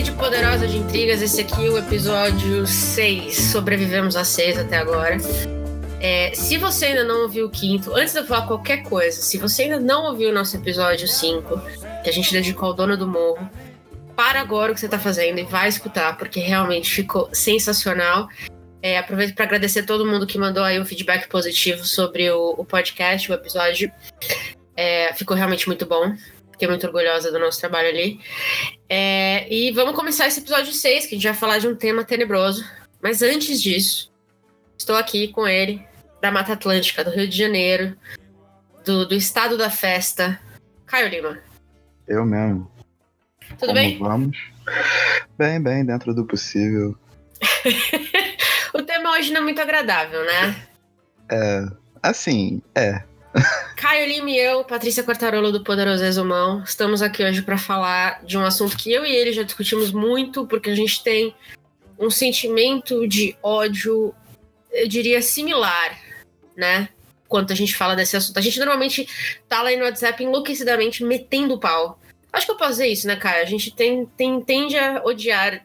Rede Poderosa de Intrigas, esse aqui é o episódio 6. Sobrevivemos a 6 até agora. É, se você ainda não ouviu o quinto, antes de eu falar qualquer coisa, se você ainda não ouviu o nosso episódio 5, que a gente dedicou ao dono do morro, para agora o que você está fazendo e vai escutar, porque realmente ficou sensacional. É, aproveito para agradecer todo mundo que mandou aí um feedback positivo sobre o, o podcast, o episódio. É, ficou realmente muito bom. Fiquei muito orgulhosa do nosso trabalho ali. É, e vamos começar esse episódio 6, que a gente vai falar de um tema tenebroso. Mas antes disso, estou aqui com ele, da Mata Atlântica, do Rio de Janeiro, do, do estado da festa, Caio Lima. Eu mesmo. Tudo Como bem? Vamos. Bem, bem, dentro do possível. o tema hoje não é muito agradável, né? É. Assim, é. Caio Lima e eu, Patrícia Quartarolo do Poderoso Exumão, estamos aqui hoje para falar de um assunto que eu e ele já discutimos muito, porque a gente tem um sentimento de ódio, eu diria, similar, né? Quando a gente fala desse assunto. A gente normalmente tá lá no WhatsApp enlouquecidamente metendo pau. Acho que eu posso dizer isso, né, Caio? A gente tem, tem, tende a odiar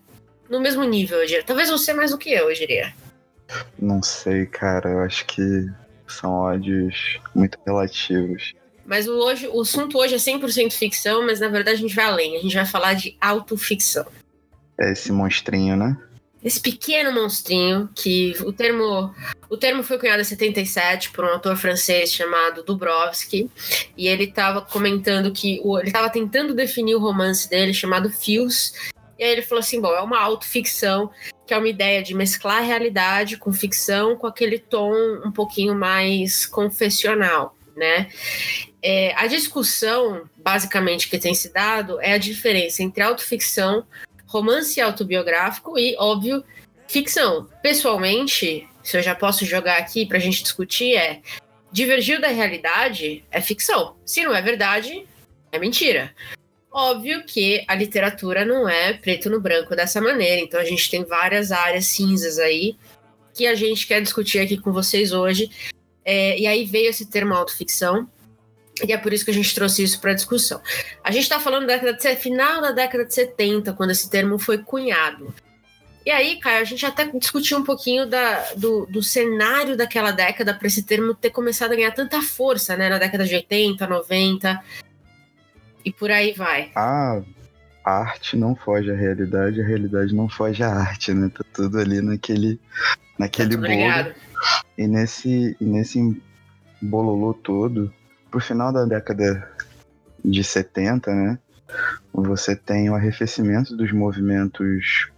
no mesmo nível, eu diria. Talvez você mais do que eu, eu diria. Não sei, cara. Eu acho que são ódios muito relativos. Mas o, hoje, o assunto hoje é 100% ficção, mas na verdade a gente vai além. A gente vai falar de autoficção. É esse monstrinho, né? Esse pequeno monstrinho que o termo o termo foi cunhado em 77 por um autor francês chamado Dubrovsky e ele estava comentando que o, ele estava tentando definir o romance dele chamado Fios e aí ele falou assim, bom, é uma autoficção que é uma ideia de mesclar a realidade com ficção com aquele tom um pouquinho mais confessional, né? É, a discussão, basicamente, que tem se dado é a diferença entre autoficção, romance autobiográfico e, óbvio, ficção. Pessoalmente, se eu já posso jogar aqui pra gente discutir, é divergir da realidade é ficção. Se não é verdade, é mentira. Óbvio que a literatura não é preto no branco dessa maneira, então a gente tem várias áreas cinzas aí que a gente quer discutir aqui com vocês hoje. É, e aí veio esse termo autoficção, e é por isso que a gente trouxe isso para discussão. A gente está falando da década de, final da década de 70, quando esse termo foi cunhado. E aí, Caio, a gente até discutiu um pouquinho da, do, do cenário daquela década para esse termo ter começado a ganhar tanta força, né? Na década de 80, 90 e por aí vai. A arte não foge à realidade, a realidade não foge à arte, né? Tá tudo ali naquele, naquele Muito bolo. obrigado. E nesse, e nesse bololô todo, pro final da década de 70, né? Você tem o arrefecimento dos movimentos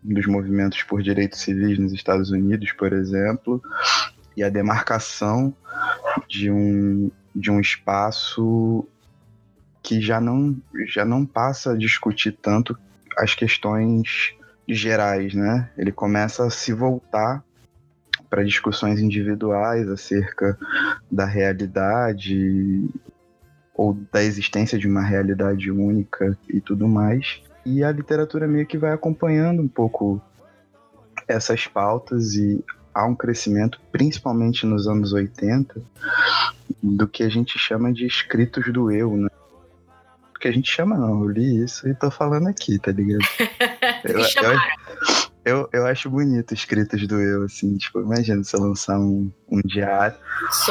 dos movimentos por direitos civis nos Estados Unidos, por exemplo, e a demarcação de um, de um espaço que já não, já não passa a discutir tanto as questões gerais, né? Ele começa a se voltar para discussões individuais acerca da realidade ou da existência de uma realidade única e tudo mais. E a literatura meio que vai acompanhando um pouco essas pautas e há um crescimento, principalmente nos anos 80, do que a gente chama de escritos do eu, né? Porque a gente chama não, eu li isso e tô falando aqui, tá ligado? Me chamaram. Eu, eu acho bonito escritos do eu, assim, tipo, imagina você lançar um, um diário,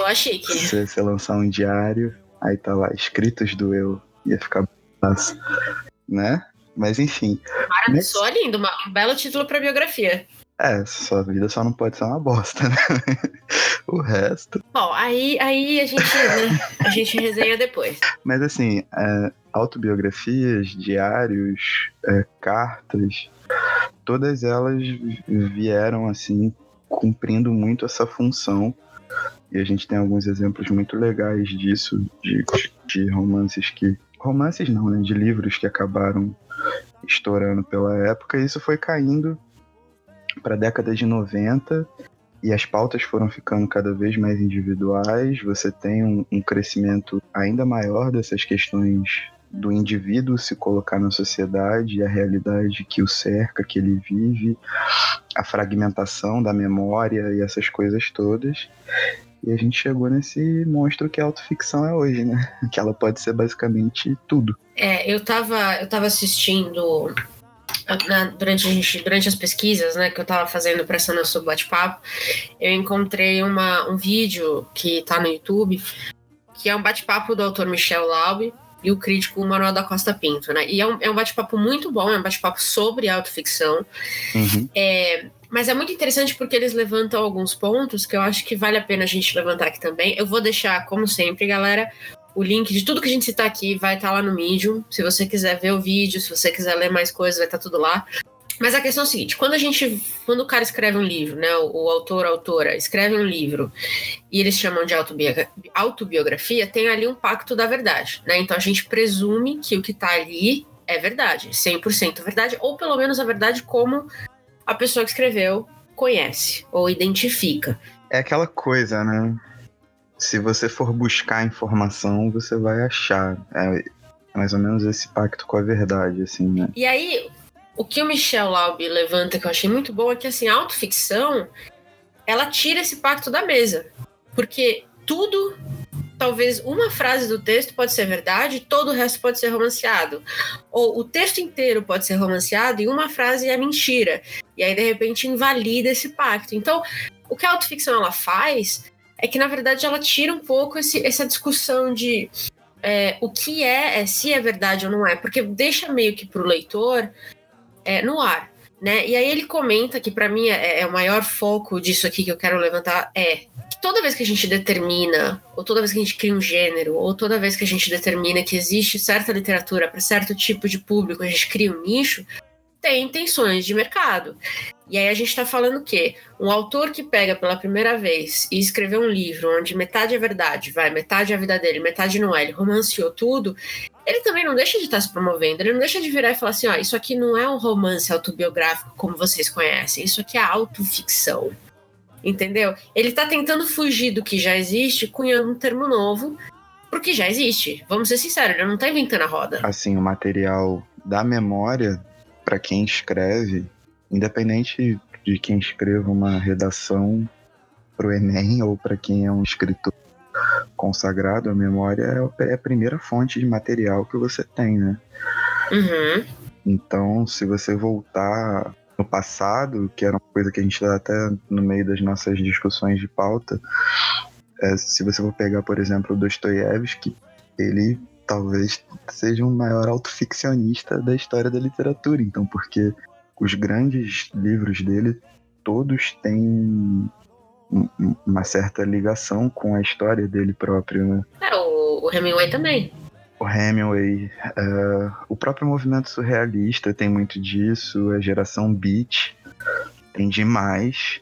a chique. você, você lançar um diário, aí tá lá, escritos do eu, ia ficar né? Mas enfim, Mara, soa lindo, uma- um belo título para biografia. é, sua vida só não pode ser uma bosta, né? o resto. Bom, aí, aí a gente, né, a gente resenha depois. Mas assim, é, autobiografias, diários, é, cartas, todas elas vieram assim cumprindo muito essa função. E a gente tem alguns exemplos muito legais disso, de, de romances que. Romances não, né? De livros que acabaram estourando pela época, e isso foi caindo para a década de 90 e as pautas foram ficando cada vez mais individuais. Você tem um, um crescimento ainda maior dessas questões do indivíduo se colocar na sociedade, a realidade que o cerca, que ele vive, a fragmentação da memória e essas coisas todas. E a gente chegou nesse monstro que a autoficção é hoje, né? Que ela pode ser basicamente tudo. É, eu tava, eu tava assistindo na, durante, durante as pesquisas né, que eu estava fazendo para essa nosso bate-papo, eu encontrei uma, um vídeo que está no YouTube, que é um bate-papo do autor Michel Laube e o crítico Manuel da Costa Pinto, né? E é um, é um bate-papo muito bom, é um bate-papo sobre autoficção. Uhum. É, mas é muito interessante porque eles levantam alguns pontos que eu acho que vale a pena a gente levantar aqui também. Eu vou deixar, como sempre, galera, o link de tudo que a gente citar aqui vai estar tá lá no Medium. Se você quiser ver o vídeo, se você quiser ler mais coisas, vai estar tá tudo lá. Mas a questão é a seguinte: quando a gente. Quando o cara escreve um livro, né? O, o autor, a autora, escreve um livro e eles chamam de autobiografia, tem ali um pacto da verdade, né? Então a gente presume que o que está ali é verdade, 100% verdade, ou pelo menos a verdade como a pessoa que escreveu conhece ou identifica. É aquela coisa, né? se você for buscar informação, você vai achar. É, mais ou menos esse pacto com a verdade, assim, né? E aí, o que o Michel Laube levanta, que eu achei muito bom, é que, assim, a autoficção, ela tira esse pacto da mesa. Porque tudo, talvez uma frase do texto pode ser verdade, todo o resto pode ser romanceado. Ou o texto inteiro pode ser romanceado e uma frase é mentira. E aí, de repente, invalida esse pacto. Então, o que a autoficção ela faz é que na verdade ela tira um pouco esse, essa discussão de é, o que é, é, se é verdade ou não é, porque deixa meio que para o leitor é, no ar. Né? E aí ele comenta que para mim é, é, o maior foco disso aqui que eu quero levantar é que toda vez que a gente determina, ou toda vez que a gente cria um gênero, ou toda vez que a gente determina que existe certa literatura para certo tipo de público, a gente cria um nicho, tem intenções de mercado. E aí a gente está falando que um autor que pega pela primeira vez e escreveu um livro onde metade é verdade, vai, metade é a vida dele, metade não é, ele romanceou tudo, ele também não deixa de estar tá se promovendo, ele não deixa de virar e falar assim, ó, isso aqui não é um romance autobiográfico como vocês conhecem, isso aqui é autoficção. Entendeu? Ele está tentando fugir do que já existe, cunhando um termo novo, porque já existe. Vamos ser sinceros, ele não está inventando a roda. Assim, o material da memória para quem escreve, independente de quem escreva uma redação para o Enem ou para quem é um escritor consagrado, a memória é a primeira fonte de material que você tem, né? Uhum. Então, se você voltar no passado, que era uma coisa que a gente está até no meio das nossas discussões de pauta, é, se você for pegar, por exemplo, o Dostoiévski, ele talvez seja o maior autoficcionista da história da literatura, então, porque os grandes livros dele todos têm uma certa ligação com a história dele próprio, né? É, o, o Hemingway também. O Hemingway, uh, o próprio movimento surrealista tem muito disso, a geração beat tem demais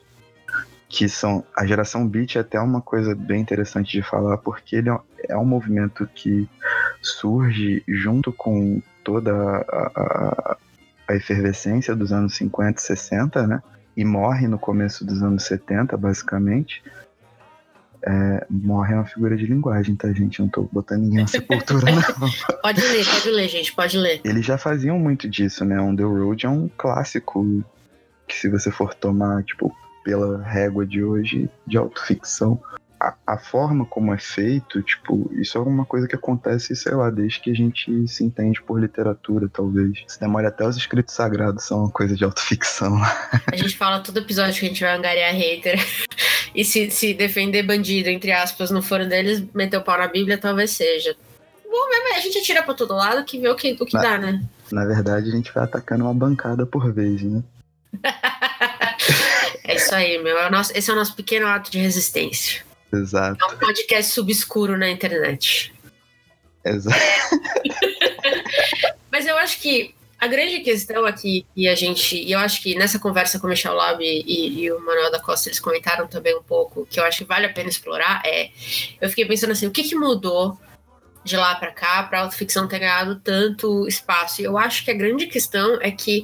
que são a geração beat é até uma coisa bem interessante de falar porque ele é, é um movimento que surge junto com toda a, a, a efervescência dos anos 50 e 60, né? E morre no começo dos anos 70, basicamente. É, morre é uma figura de linguagem, tá, gente? Eu não tô botando ninguém na sepultura, não. pode ler, pode ler, gente, pode ler. Eles já faziam muito disso, né? On the Road é um clássico que se você for tomar, tipo, pela régua de hoje de autoficção. A, a, forma como é feito, tipo, isso é alguma coisa que acontece, sei lá, desde que a gente se entende por literatura, talvez. Se demora até os escritos sagrados são uma coisa de autoficção. A gente fala todo episódio que a gente vai angariar hater. E se, se defender bandido, entre aspas, no foro deles, meter o pau na Bíblia, talvez seja. Bom, a gente atira pra todo lado que vê o que, o que na, dá, né? Na verdade, a gente vai atacando uma bancada por vez, né? É isso aí, meu. É nosso, esse é o nosso pequeno ato de resistência. Exato. É um podcast subscuro na internet. Exato. Mas eu acho que a grande questão aqui, e a gente, e eu acho que nessa conversa com o Michel Lab e, e, o Manuel da Costa, eles comentaram também um pouco, que eu acho que vale a pena explorar, é. Eu fiquei pensando assim, o que, que mudou de lá para cá para a autoficção ter ganhado tanto espaço? E eu acho que a grande questão é que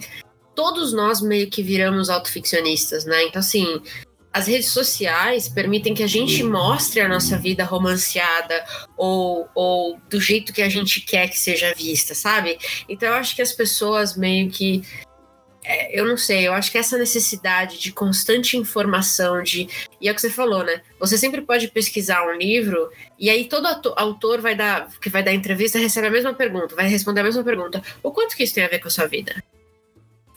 todos nós meio que viramos autoficcionistas, né? Então, assim, as redes sociais permitem que a gente mostre a nossa vida romanceada ou, ou do jeito que a gente quer que seja vista, sabe? Então eu acho que as pessoas meio que é, eu não sei, eu acho que essa necessidade de constante informação, de. E é o que você falou, né? Você sempre pode pesquisar um livro e aí todo autor vai dar, que vai dar entrevista recebe a mesma pergunta, vai responder a mesma pergunta. O quanto que isso tem a ver com a sua vida?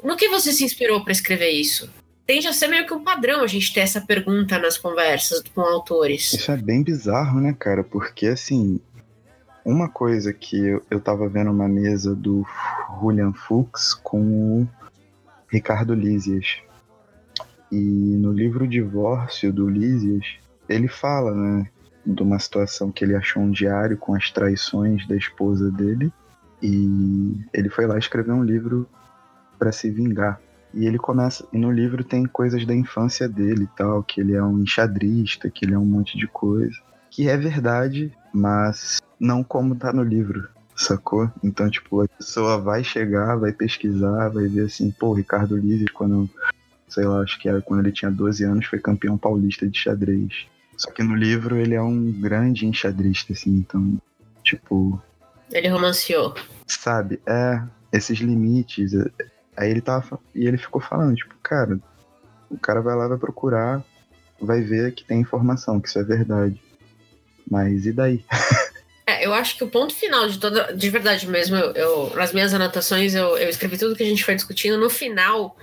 No que você se inspirou para escrever isso? Tende a ser meio que um padrão a gente ter essa pergunta nas conversas com autores. Isso é bem bizarro, né, cara? Porque assim, uma coisa que eu, eu tava vendo uma mesa do Julian Fuchs com o Ricardo Lísias. E no livro Divórcio do Lísias, ele fala, né, de uma situação que ele achou um diário com as traições da esposa dele. E ele foi lá escrever um livro para se vingar. E ele começa. E no livro tem coisas da infância dele e tal, que ele é um enxadrista, que ele é um monte de coisa. Que é verdade, mas não como tá no livro, sacou? Então, tipo, a pessoa vai chegar, vai pesquisar, vai ver assim, pô, Ricardo Lizes, quando, sei lá, acho que era quando ele tinha 12 anos, foi campeão paulista de xadrez. Só que no livro ele é um grande enxadrista, assim, então, tipo. Ele romanceou. Sabe, é, esses limites. Aí ele tava. E ele ficou falando, tipo, cara, o cara vai lá, vai procurar, vai ver que tem informação, que isso é verdade. Mas e daí? É, eu acho que o ponto final de toda. De verdade mesmo, eu, eu nas minhas anotações, eu, eu escrevi tudo que a gente foi discutindo. No final,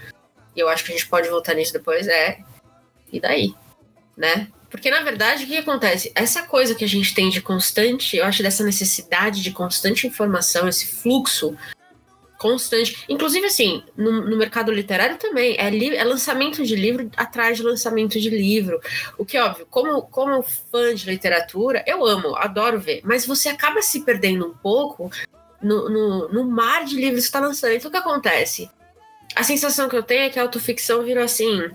e eu acho que a gente pode voltar nisso depois, é. E daí? Né? Porque, na verdade, o que acontece? Essa coisa que a gente tem de constante, eu acho dessa necessidade de constante informação, esse fluxo constante. Inclusive, assim, no, no mercado literário também. É, li, é lançamento de livro atrás de lançamento de livro. O que, óbvio, como, como fã de literatura, eu amo, adoro ver. Mas você acaba se perdendo um pouco no, no, no mar de livros que está lançando. Então, o que acontece? A sensação que eu tenho é que a autoficção virou assim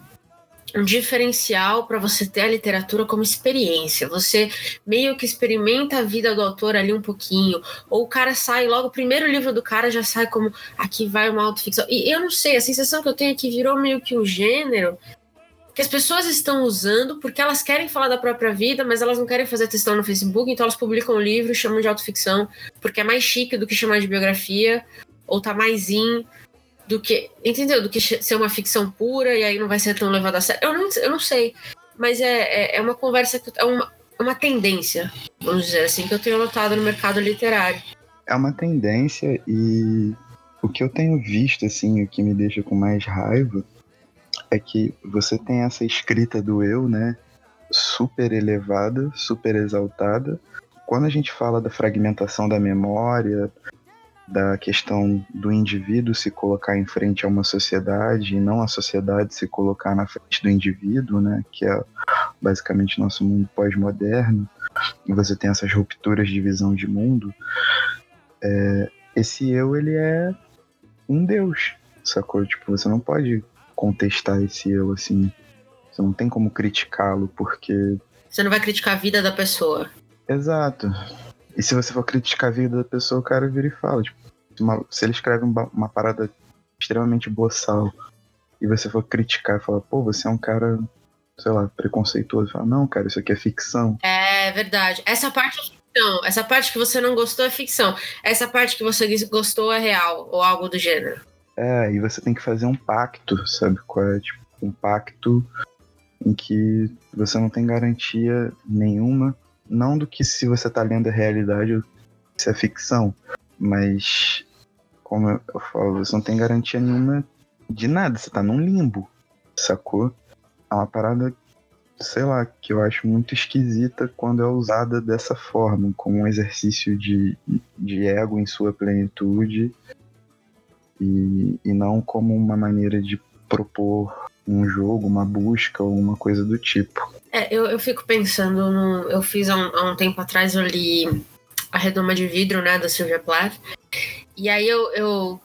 um diferencial para você ter a literatura como experiência. Você meio que experimenta a vida do autor ali um pouquinho, ou o cara sai logo, o primeiro livro do cara já sai como aqui vai uma autoficção. E eu não sei, a sensação que eu tenho é que virou meio que um gênero que as pessoas estão usando porque elas querem falar da própria vida, mas elas não querem fazer textão no Facebook, então elas publicam um livro e chamam de autoficção, porque é mais chique do que chamar de biografia, ou tá mais in do que. Entendeu? Do que ser uma ficção pura e aí não vai ser tão levado a sério. Eu não, eu não sei. Mas é, é, é uma conversa que. É uma, uma tendência, vamos dizer assim, que eu tenho notado no mercado literário. É uma tendência e o que eu tenho visto, assim, o que me deixa com mais raiva é que você tem essa escrita do eu, né? Super elevada, super exaltada. Quando a gente fala da fragmentação da memória, da questão do indivíduo se colocar em frente a uma sociedade e não a sociedade se colocar na frente do indivíduo, né, que é basicamente nosso mundo pós-moderno, e você tem essas rupturas de visão de mundo, é, esse eu, ele é um deus, sacou? Tipo, você não pode contestar esse eu, assim, você não tem como criticá-lo, porque... Você não vai criticar a vida da pessoa. Exato. E se você for criticar a vida da pessoa, o cara vira e fala, tipo, uma, se ele escreve uma, uma, parada extremamente boçal e você for criticar e falar, pô, você é um cara, sei lá, preconceituoso, fala, não, cara, isso aqui é ficção. É verdade. Essa parte é ficção. Essa parte que você não gostou é ficção. Essa parte que você gostou é real, ou algo do gênero. É, e você tem que fazer um pacto, sabe qual é? Tipo, um pacto em que você não tem garantia nenhuma não do que se você tá lendo a realidade ou se é ficção, mas como eu falo, você não tem garantia nenhuma de nada, você tá num limbo, sacou? É uma parada, sei lá, que eu acho muito esquisita quando é usada dessa forma, como um exercício de, de ego em sua plenitude e, e não como uma maneira de propor um jogo, uma busca ou uma coisa do tipo. É, eu, eu fico pensando, no, eu fiz há um, há um, tempo atrás, eu li A Redoma de Vidro, né, da Sylvia Plath, e aí eu, eu,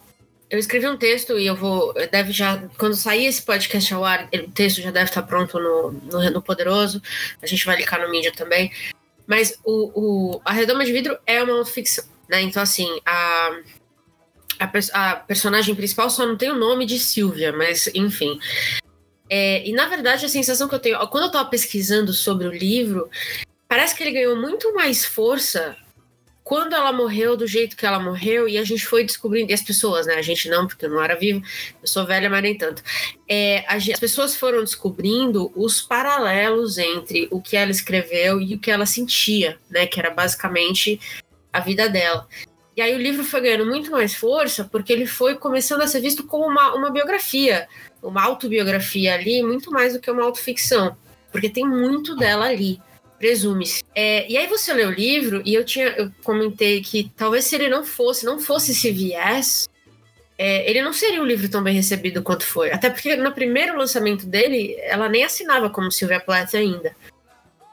eu escrevi um texto e eu vou, deve já, quando sair esse podcast ao ar, o texto já deve estar pronto no, no, no Poderoso, a gente vai linkar no mídia também, mas o, o, A Redoma de Vidro é uma autoficção, né, então assim, a, a, a personagem principal só não tem o nome de Silvia, mas enfim. É, e na verdade a sensação que eu tenho, quando eu tava pesquisando sobre o livro, parece que ele ganhou muito mais força quando ela morreu, do jeito que ela morreu, e a gente foi descobrindo, e as pessoas, né? A gente não, porque eu não era vivo, eu sou velha, mas nem tanto. É, as pessoas foram descobrindo os paralelos entre o que ela escreveu e o que ela sentia, né? Que era basicamente a vida dela. E aí o livro foi ganhando muito mais força porque ele foi começando a ser visto como uma, uma biografia, uma autobiografia ali, muito mais do que uma autoficção, porque tem muito dela ali presume-se. É, e aí você lê o livro e eu tinha, eu comentei que talvez se ele não fosse, não fosse esse viés, é, ele não seria um livro tão bem recebido quanto foi. Até porque no primeiro lançamento dele, ela nem assinava como Sylvia Plath ainda.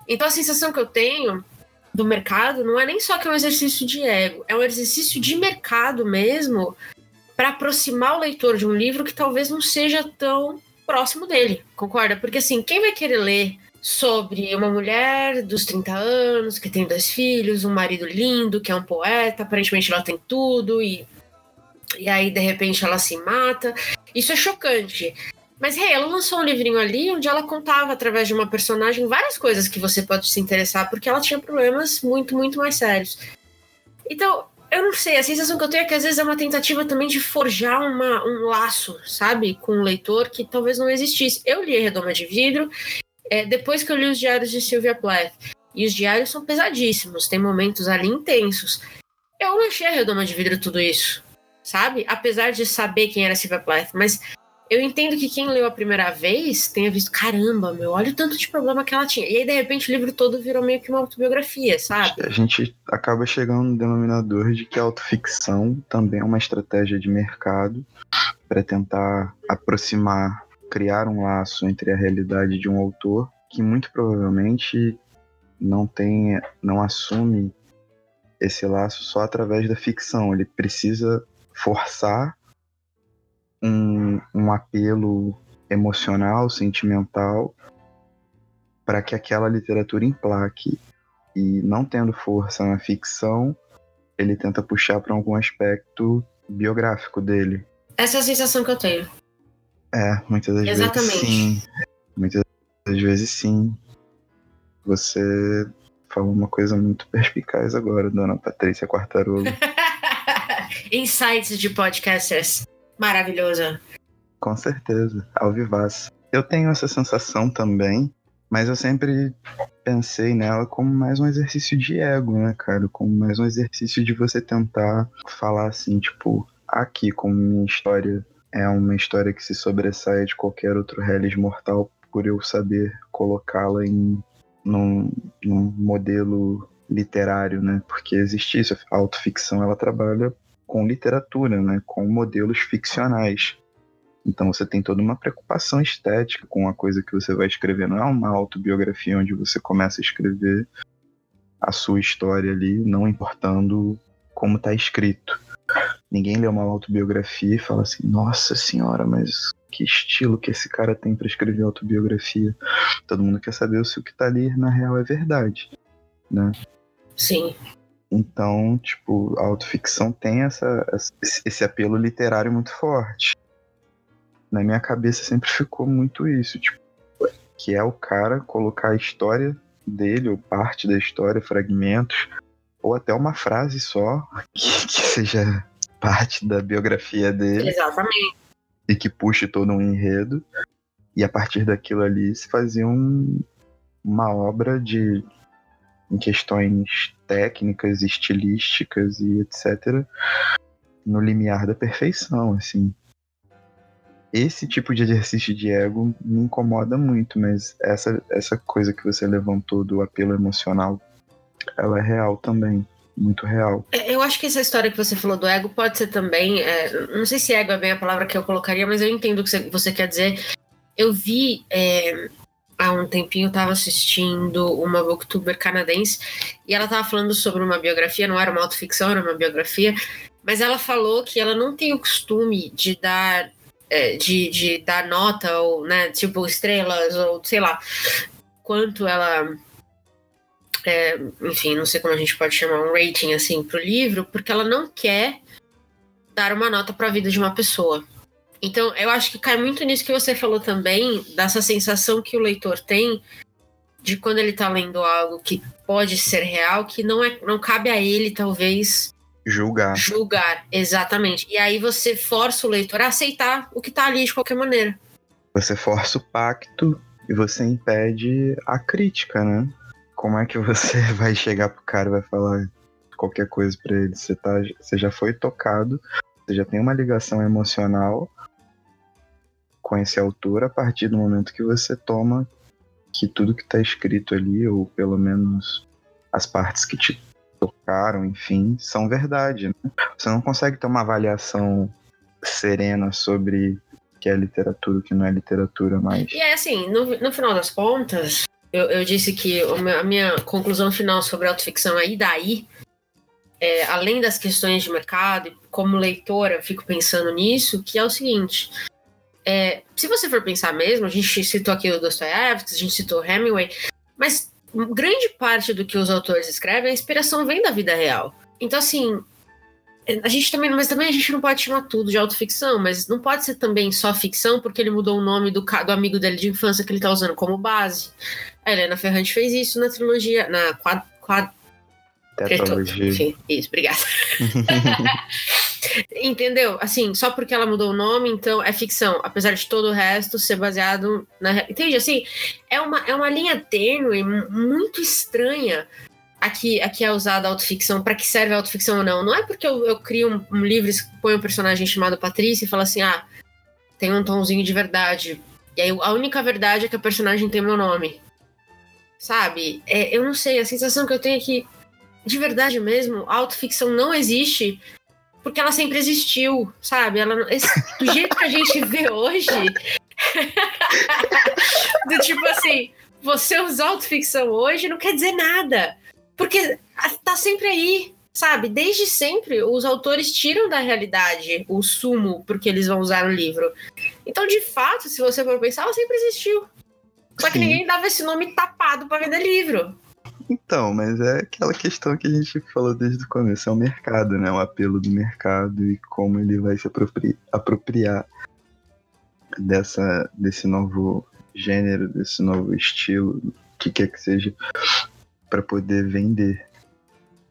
Então a sensação que eu tenho do mercado não é nem só que é um exercício de ego, é um exercício de mercado mesmo para aproximar o leitor de um livro que talvez não seja tão próximo dele, concorda? Porque assim, quem vai querer ler sobre uma mulher dos 30 anos que tem dois filhos, um marido lindo, que é um poeta, aparentemente ela tem tudo e e aí de repente ela se mata. Isso é chocante. Mas hey, ela lançou um livrinho ali onde ela contava através de uma personagem várias coisas que você pode se interessar, porque ela tinha problemas muito, muito mais sérios. Então, eu não sei, a sensação que eu tenho é que às vezes é uma tentativa também de forjar uma, um laço, sabe, com o leitor que talvez não existisse. Eu li Redoma de Vidro é, depois que eu li os diários de Sylvia Plath, e os diários são pesadíssimos, tem momentos ali intensos. Eu não achei a redoma de vidro tudo isso, sabe? Apesar de saber quem era Sylvia Plath, mas eu entendo que quem leu a primeira vez tenha visto, caramba, meu, olha o tanto de problema que ela tinha. E aí, de repente, o livro todo virou meio que uma autobiografia, sabe? A gente acaba chegando no denominador de que a autoficção também é uma estratégia de mercado para tentar aproximar criar um laço entre a realidade de um autor que muito provavelmente não tem, não assume esse laço só através da ficção. Ele precisa forçar um, um apelo emocional, sentimental, para que aquela literatura emplaque. E não tendo força na ficção, ele tenta puxar para algum aspecto biográfico dele. Essa é a sensação que eu tenho. É, muitas das Exatamente. vezes sim. Muitas das vezes sim. Você falou uma coisa muito perspicaz agora, dona Patrícia Quartarolo. Insights de podcasters. Maravilhosa. Com certeza, ao vivaço. Eu tenho essa sensação também, mas eu sempre pensei nela como mais um exercício de ego, né, cara? Como mais um exercício de você tentar falar assim, tipo, aqui como minha história é uma história que se sobressai de qualquer outro realismo mortal por eu saber colocá-la em num, num, modelo literário, né? Porque existe isso, a autoficção ela trabalha com literatura, né? Com modelos ficcionais. Então você tem toda uma preocupação estética com a coisa que você vai escrever. Não é uma autobiografia onde você começa a escrever a sua história ali, não importando como está escrito. Ninguém lê uma autobiografia e fala assim, nossa senhora, mas que estilo que esse cara tem para escrever autobiografia. Todo mundo quer saber se o que tá ali na real é verdade, né? Sim. Então, tipo, a autoficção tem essa, esse apelo literário muito forte. Na minha cabeça sempre ficou muito isso, tipo, que é o cara colocar a história dele, ou parte da história, fragmentos, ou até uma frase só, que, que seja parte da biografia dele. Exatamente. E que puxe todo um enredo. E a partir daquilo ali se fazia um, uma obra de em questões técnicas, estilísticas e etc. no limiar da perfeição, assim. Esse tipo de exercício de ego me incomoda muito, mas essa, essa coisa que você levantou do apelo emocional, ela é real também muito real. É, eu acho que essa história que você falou do ego pode ser também. É, não sei se ego é bem a palavra que eu colocaria, mas eu entendo o que você quer dizer. Eu vi. É, há um tempinho eu tava assistindo uma booktuber canadense e ela tava falando sobre uma biografia, não era uma autoficção, era uma biografia, mas ela falou que ela não tem o costume de dar é, de, de dar nota ou, né, tipo estrelas ou sei lá, quanto ela é, enfim, não sei como a gente pode chamar um rating assim pro livro, porque ela não quer dar uma nota para a vida de uma pessoa. Então, eu acho que cai muito nisso que você falou também, dessa sensação que o leitor tem de quando ele tá lendo algo que pode ser real, que não, é, não cabe a ele, talvez, Julgar. julgar. Exatamente. E aí você força o leitor a aceitar o que tá ali de qualquer maneira. Você força o pacto e você impede a crítica, né? Como é que você vai chegar pro cara e vai falar qualquer coisa pra ele? Você, tá, você já foi tocado, você já tem uma ligação emocional com esse autor a partir do momento que você toma que tudo que tá escrito ali, ou pelo menos as partes que te tocaram, enfim, são verdade. Né? Você não consegue ter uma avaliação serena sobre o que é literatura, o que não é literatura mais. E é assim, no, no final das contas, eu, eu disse que a minha conclusão final sobre autoficção é e daí, é, além das questões de mercado, como leitora, fico pensando nisso, que é o seguinte. É, se você for pensar mesmo, a gente citou aqui o Dostoiévski, a gente citou o Hemingway, mas grande parte do que os autores escrevem, a inspiração vem da vida real. Então, assim, a gente também, mas também a gente não pode chamar tudo de autoficção, mas não pode ser também só ficção porque ele mudou o nome do, do amigo dele de infância que ele tá usando como base. A Helena Ferrante fez isso na trilogia, na quad, quad, Tetralogia. enfim, isso, obrigada. Entendeu? Assim, só porque ela mudou o nome, então é ficção, apesar de todo o resto ser baseado na. Entende? Assim, é uma, é uma linha tênue, mu- muito estranha. Aqui, aqui é usada a autoficção, para que serve a autoficção ou não. Não é porque eu, eu crio um, um livro, põe um personagem chamado Patrícia e falo assim: ah, tem um tomzinho de verdade. E aí a única verdade é que a personagem tem meu nome. Sabe? É, eu não sei, a sensação que eu tenho é que de verdade mesmo, a autoficção não existe porque ela sempre existiu, sabe? Ela, esse- do jeito que a gente vê hoje, do tipo assim, você usar autoficção hoje não quer dizer nada, porque tá sempre aí, sabe? Desde sempre, os autores tiram da realidade o sumo porque eles vão usar no livro. Então, de fato, se você for pensar, ela sempre existiu. Só que Sim. ninguém dava esse nome tapado pra vender livro. Então, mas é aquela questão que a gente falou desde o começo, é o mercado, né? O apelo do mercado e como ele vai se apropri- apropriar dessa, desse novo gênero, desse novo estilo, o que quer que seja, para poder vender.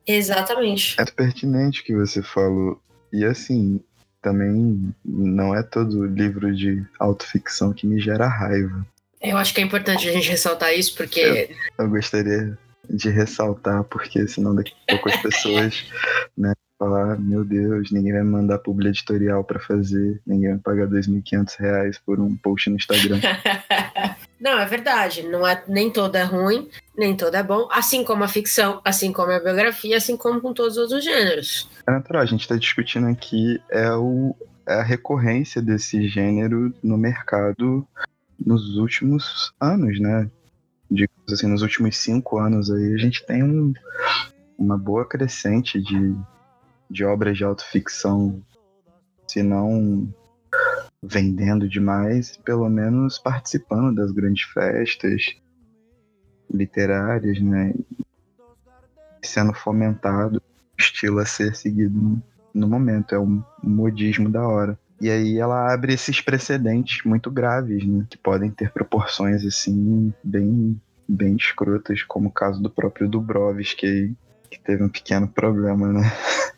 Exatamente. É pertinente o que você falou. E assim, também não é todo livro de autoficção que me gera raiva. Eu acho que é importante a gente ressaltar isso, porque Eu gostaria de ressaltar, porque senão daqui a pouco as pessoas, né, falar, meu Deus, ninguém vai me mandar publi editorial pra fazer, ninguém vai pagar 2.500 reais por um post no Instagram. Não, é verdade. Não é, nem todo é ruim, nem todo é bom. Assim como a ficção, assim como a biografia, assim como com todos os outros gêneros. É natural, a gente tá discutindo aqui é, o, é a recorrência desse gênero no mercado nos últimos anos, né? Digamos assim, nos últimos cinco anos aí, a gente tem um, uma boa crescente de, de obras de autoficção, se não vendendo demais, pelo menos participando das grandes festas literárias, né? Sendo fomentado, estilo a ser seguido no momento, é um modismo da hora. E aí ela abre esses precedentes muito graves, né? Que podem ter proporções, assim, bem, bem escrotas, como o caso do próprio Dubrovski, aí, que teve um pequeno problema, né?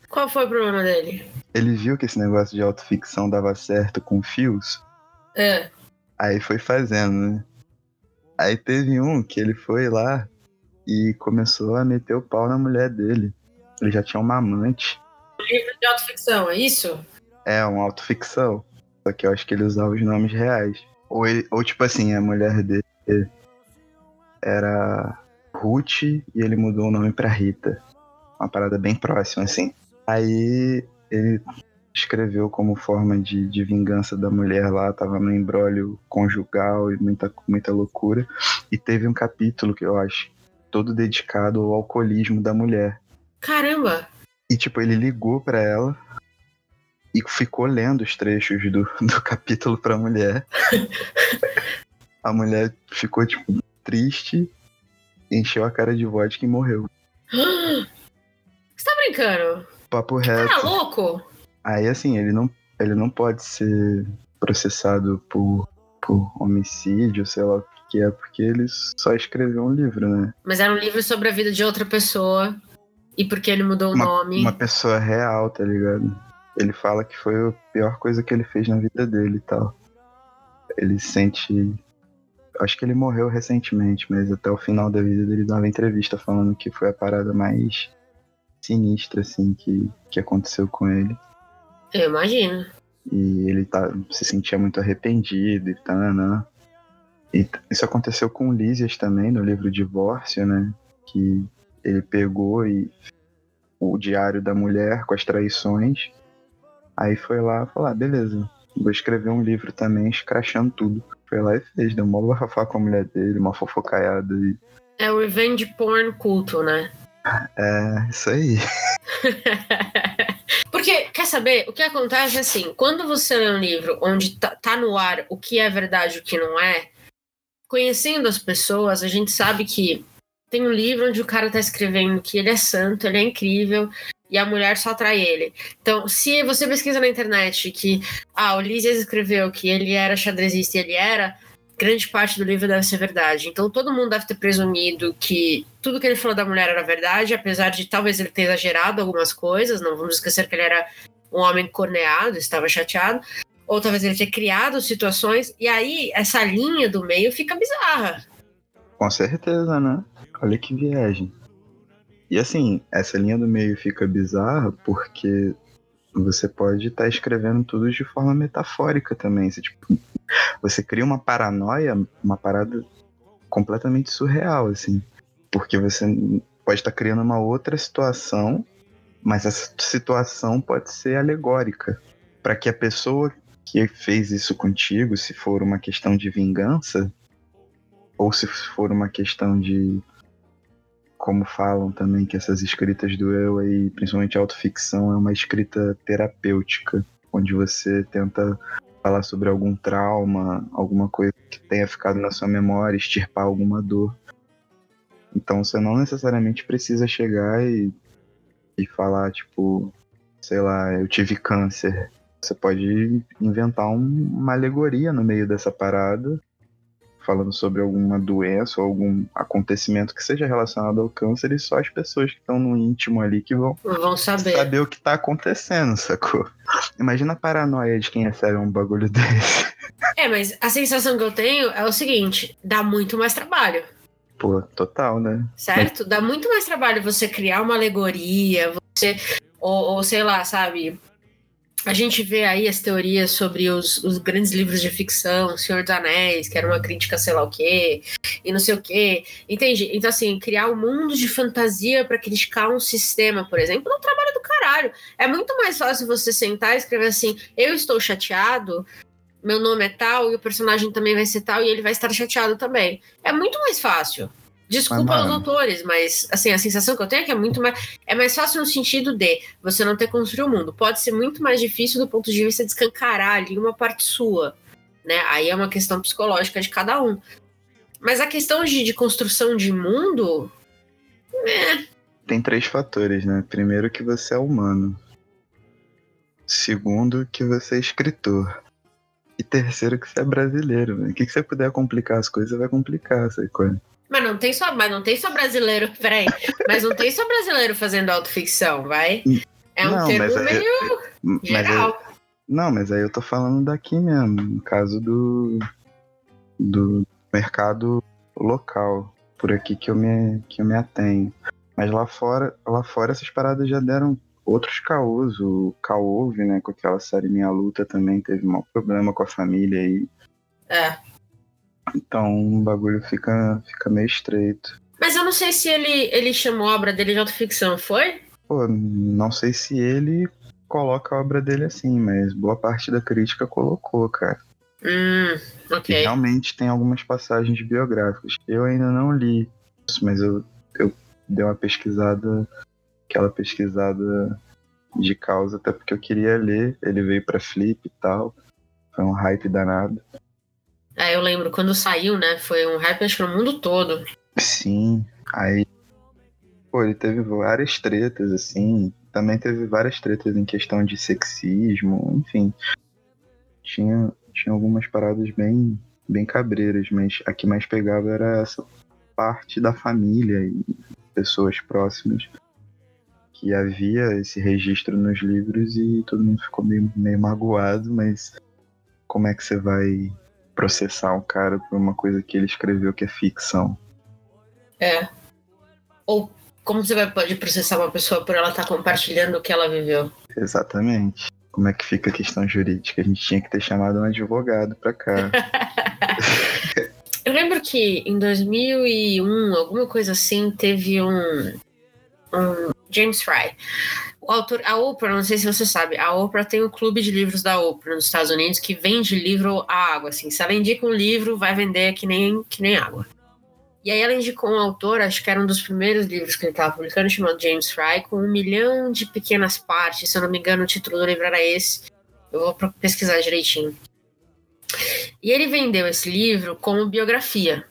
Qual foi o problema dele? Ele viu que esse negócio de autoficção dava certo com fios, É. aí foi fazendo, né? Aí teve um que ele foi lá e começou a meter o pau na mulher dele. Ele já tinha uma amante. Livro de autoficção, é isso? É, uma autoficção. Só que eu acho que ele usava os nomes reais. Ou, ele, ou tipo assim, a mulher dele era Ruth e ele mudou o nome pra Rita. Uma parada bem próxima, assim. Aí ele escreveu como forma de, de vingança da mulher lá, tava no embrólio conjugal e muita, muita loucura. E teve um capítulo que eu acho todo dedicado ao alcoolismo da mulher. Caramba! E, tipo, ele ligou pra ela e ficou lendo os trechos do, do capítulo pra mulher. A mulher ficou, tipo, triste, encheu a cara de vodka e morreu. Você tá brincando? Papo reto. Tá louco? Aí, assim, ele não, ele não pode ser processado por, por homicídio, sei lá o que é porque ele só escreveu um livro, né? Mas era um livro sobre a vida de outra pessoa e porque ele mudou uma, o nome. Uma pessoa real, tá ligado? Ele fala que foi a pior coisa que ele fez na vida dele e tal. Ele sente. Acho que ele morreu recentemente, mas até o final da vida dele dava entrevista falando que foi a parada mais sinistra, assim, que, que aconteceu com ele. Eu imagino. E ele tá, se sentia muito arrependido e tal, né? E isso aconteceu com o Lísias também, no livro Divórcio, né? Que ele pegou e o diário da mulher com as traições. Aí foi lá falou: ah, beleza, vou escrever um livro também, escrachando tudo. Foi lá e fez, deu uma bafafá com a mulher dele, uma fofocaiada. E... É o revenge porn culto, né? É, isso aí. Porque, quer saber? O que acontece é assim: quando você lê um livro onde tá, tá no ar o que é verdade e o que não é, conhecendo as pessoas, a gente sabe que tem um livro onde o cara tá escrevendo que ele é santo, ele é incrível, e a mulher só atrai ele. Então, se você pesquisa na internet que ah, o Lísias escreveu que ele era xadrezista e ele era, grande parte do livro deve ser verdade. Então, todo mundo deve ter presumido que tudo que ele falou da mulher era verdade, apesar de talvez ele ter exagerado algumas coisas. Não vamos esquecer que ele era um homem corneado, estava chateado ou talvez ele tenha criado situações, e aí essa linha do meio fica bizarra. Com certeza, né? Olha que viagem. E assim, essa linha do meio fica bizarra porque você pode estar tá escrevendo tudo de forma metafórica também. Você, tipo, você cria uma paranoia, uma parada completamente surreal, assim. Porque você pode estar tá criando uma outra situação, mas essa situação pode ser alegórica. Para que a pessoa que fez isso contigo, se for uma questão de vingança, ou se for uma questão de. Como falam também que essas escritas do eu aí, principalmente a autoficção, é uma escrita terapêutica, onde você tenta falar sobre algum trauma, alguma coisa que tenha ficado na sua memória, extirpar alguma dor. Então você não necessariamente precisa chegar e, e falar, tipo, sei lá, eu tive câncer. Você pode inventar um, uma alegoria no meio dessa parada, falando sobre alguma doença ou algum acontecimento que seja relacionado ao câncer, e só as pessoas que estão no íntimo ali que vão, vão saber. saber o que tá acontecendo, sacou? Imagina a paranoia de quem recebe um bagulho desse. É, mas a sensação que eu tenho é o seguinte: dá muito mais trabalho. Pô, total, né? Certo? Dá muito mais trabalho você criar uma alegoria, você. Ou, ou sei lá, sabe? A gente vê aí as teorias sobre os, os, grandes livros de ficção, Senhor dos Anéis, que era uma crítica sei lá o quê, e não sei o quê. Entende? Então, assim, criar um mundo de fantasia para criticar um sistema, por exemplo, é um trabalho do caralho. É muito mais fácil você sentar e escrever assim: eu estou chateado, meu nome é tal, e o personagem também vai ser tal, e ele vai estar chateado também. É muito mais fácil. Desculpa aos autores, mas assim, a sensação que eu tenho é que é muito mais. É mais fácil no sentido de você não ter construído o mundo. Pode ser muito mais difícil do ponto de vista de escancarar ali uma parte sua. Né? Aí é uma questão psicológica de cada um. Mas a questão de, de construção de mundo. É. Tem três fatores, né? Primeiro, que você é humano. Segundo, que você é escritor. E terceiro, que você é brasileiro. Né? O que, que você puder complicar as coisas, vai complicar, sabe? Mas não tem só, mas não tem só brasileiro, peraí. Mas não tem só brasileiro fazendo autoficção, vai? É um não, termo aí, meio geral. Aí, não, mas aí eu tô falando daqui mesmo, no caso do, do mercado local, por aqui que eu me, que eu me atenho. Mas lá fora, lá fora essas paradas já deram outros caos. O Caouve, né, com aquela série Minha Luta também teve um problema com a família aí. É. Então o bagulho fica, fica meio estreito. Mas eu não sei se ele, ele chamou a obra dele de autoficção, foi? Pô, não sei se ele coloca a obra dele assim, mas boa parte da crítica colocou, cara. Hum, ok. E realmente tem algumas passagens biográficas. Eu ainda não li isso, mas eu, eu dei uma pesquisada, aquela pesquisada de causa, até porque eu queria ler. Ele veio pra Flip e tal. Foi um hype danado. É, eu lembro, quando saiu, né? Foi um hype acho, no mundo todo. Sim, aí. Pô, ele teve várias tretas, assim. Também teve várias tretas em questão de sexismo, enfim. Tinha, tinha algumas paradas bem, bem cabreiras, mas a que mais pegava era essa parte da família e pessoas próximas. Que havia esse registro nos livros e todo mundo ficou meio, meio magoado, mas como é que você vai processar um cara por uma coisa que ele escreveu que é ficção? É. Ou como você vai pode processar uma pessoa por ela estar tá compartilhando o que ela viveu? Exatamente. Como é que fica a questão jurídica? A gente tinha que ter chamado um advogado pra cá. Eu lembro que em 2001, alguma coisa assim, teve um, um James Fry. Autor, a Oprah, não sei se você sabe, a Oprah tem o um clube de livros da Oprah nos Estados Unidos que vende livro a água, assim. Se ela indica um livro, vai vender que nem, que nem água. E aí ela indicou um autor, acho que era um dos primeiros livros que ele estava publicando, chamado James Fry, com um milhão de pequenas partes. Se eu não me engano, o título do livro era esse. Eu vou pesquisar direitinho. E ele vendeu esse livro como biografia,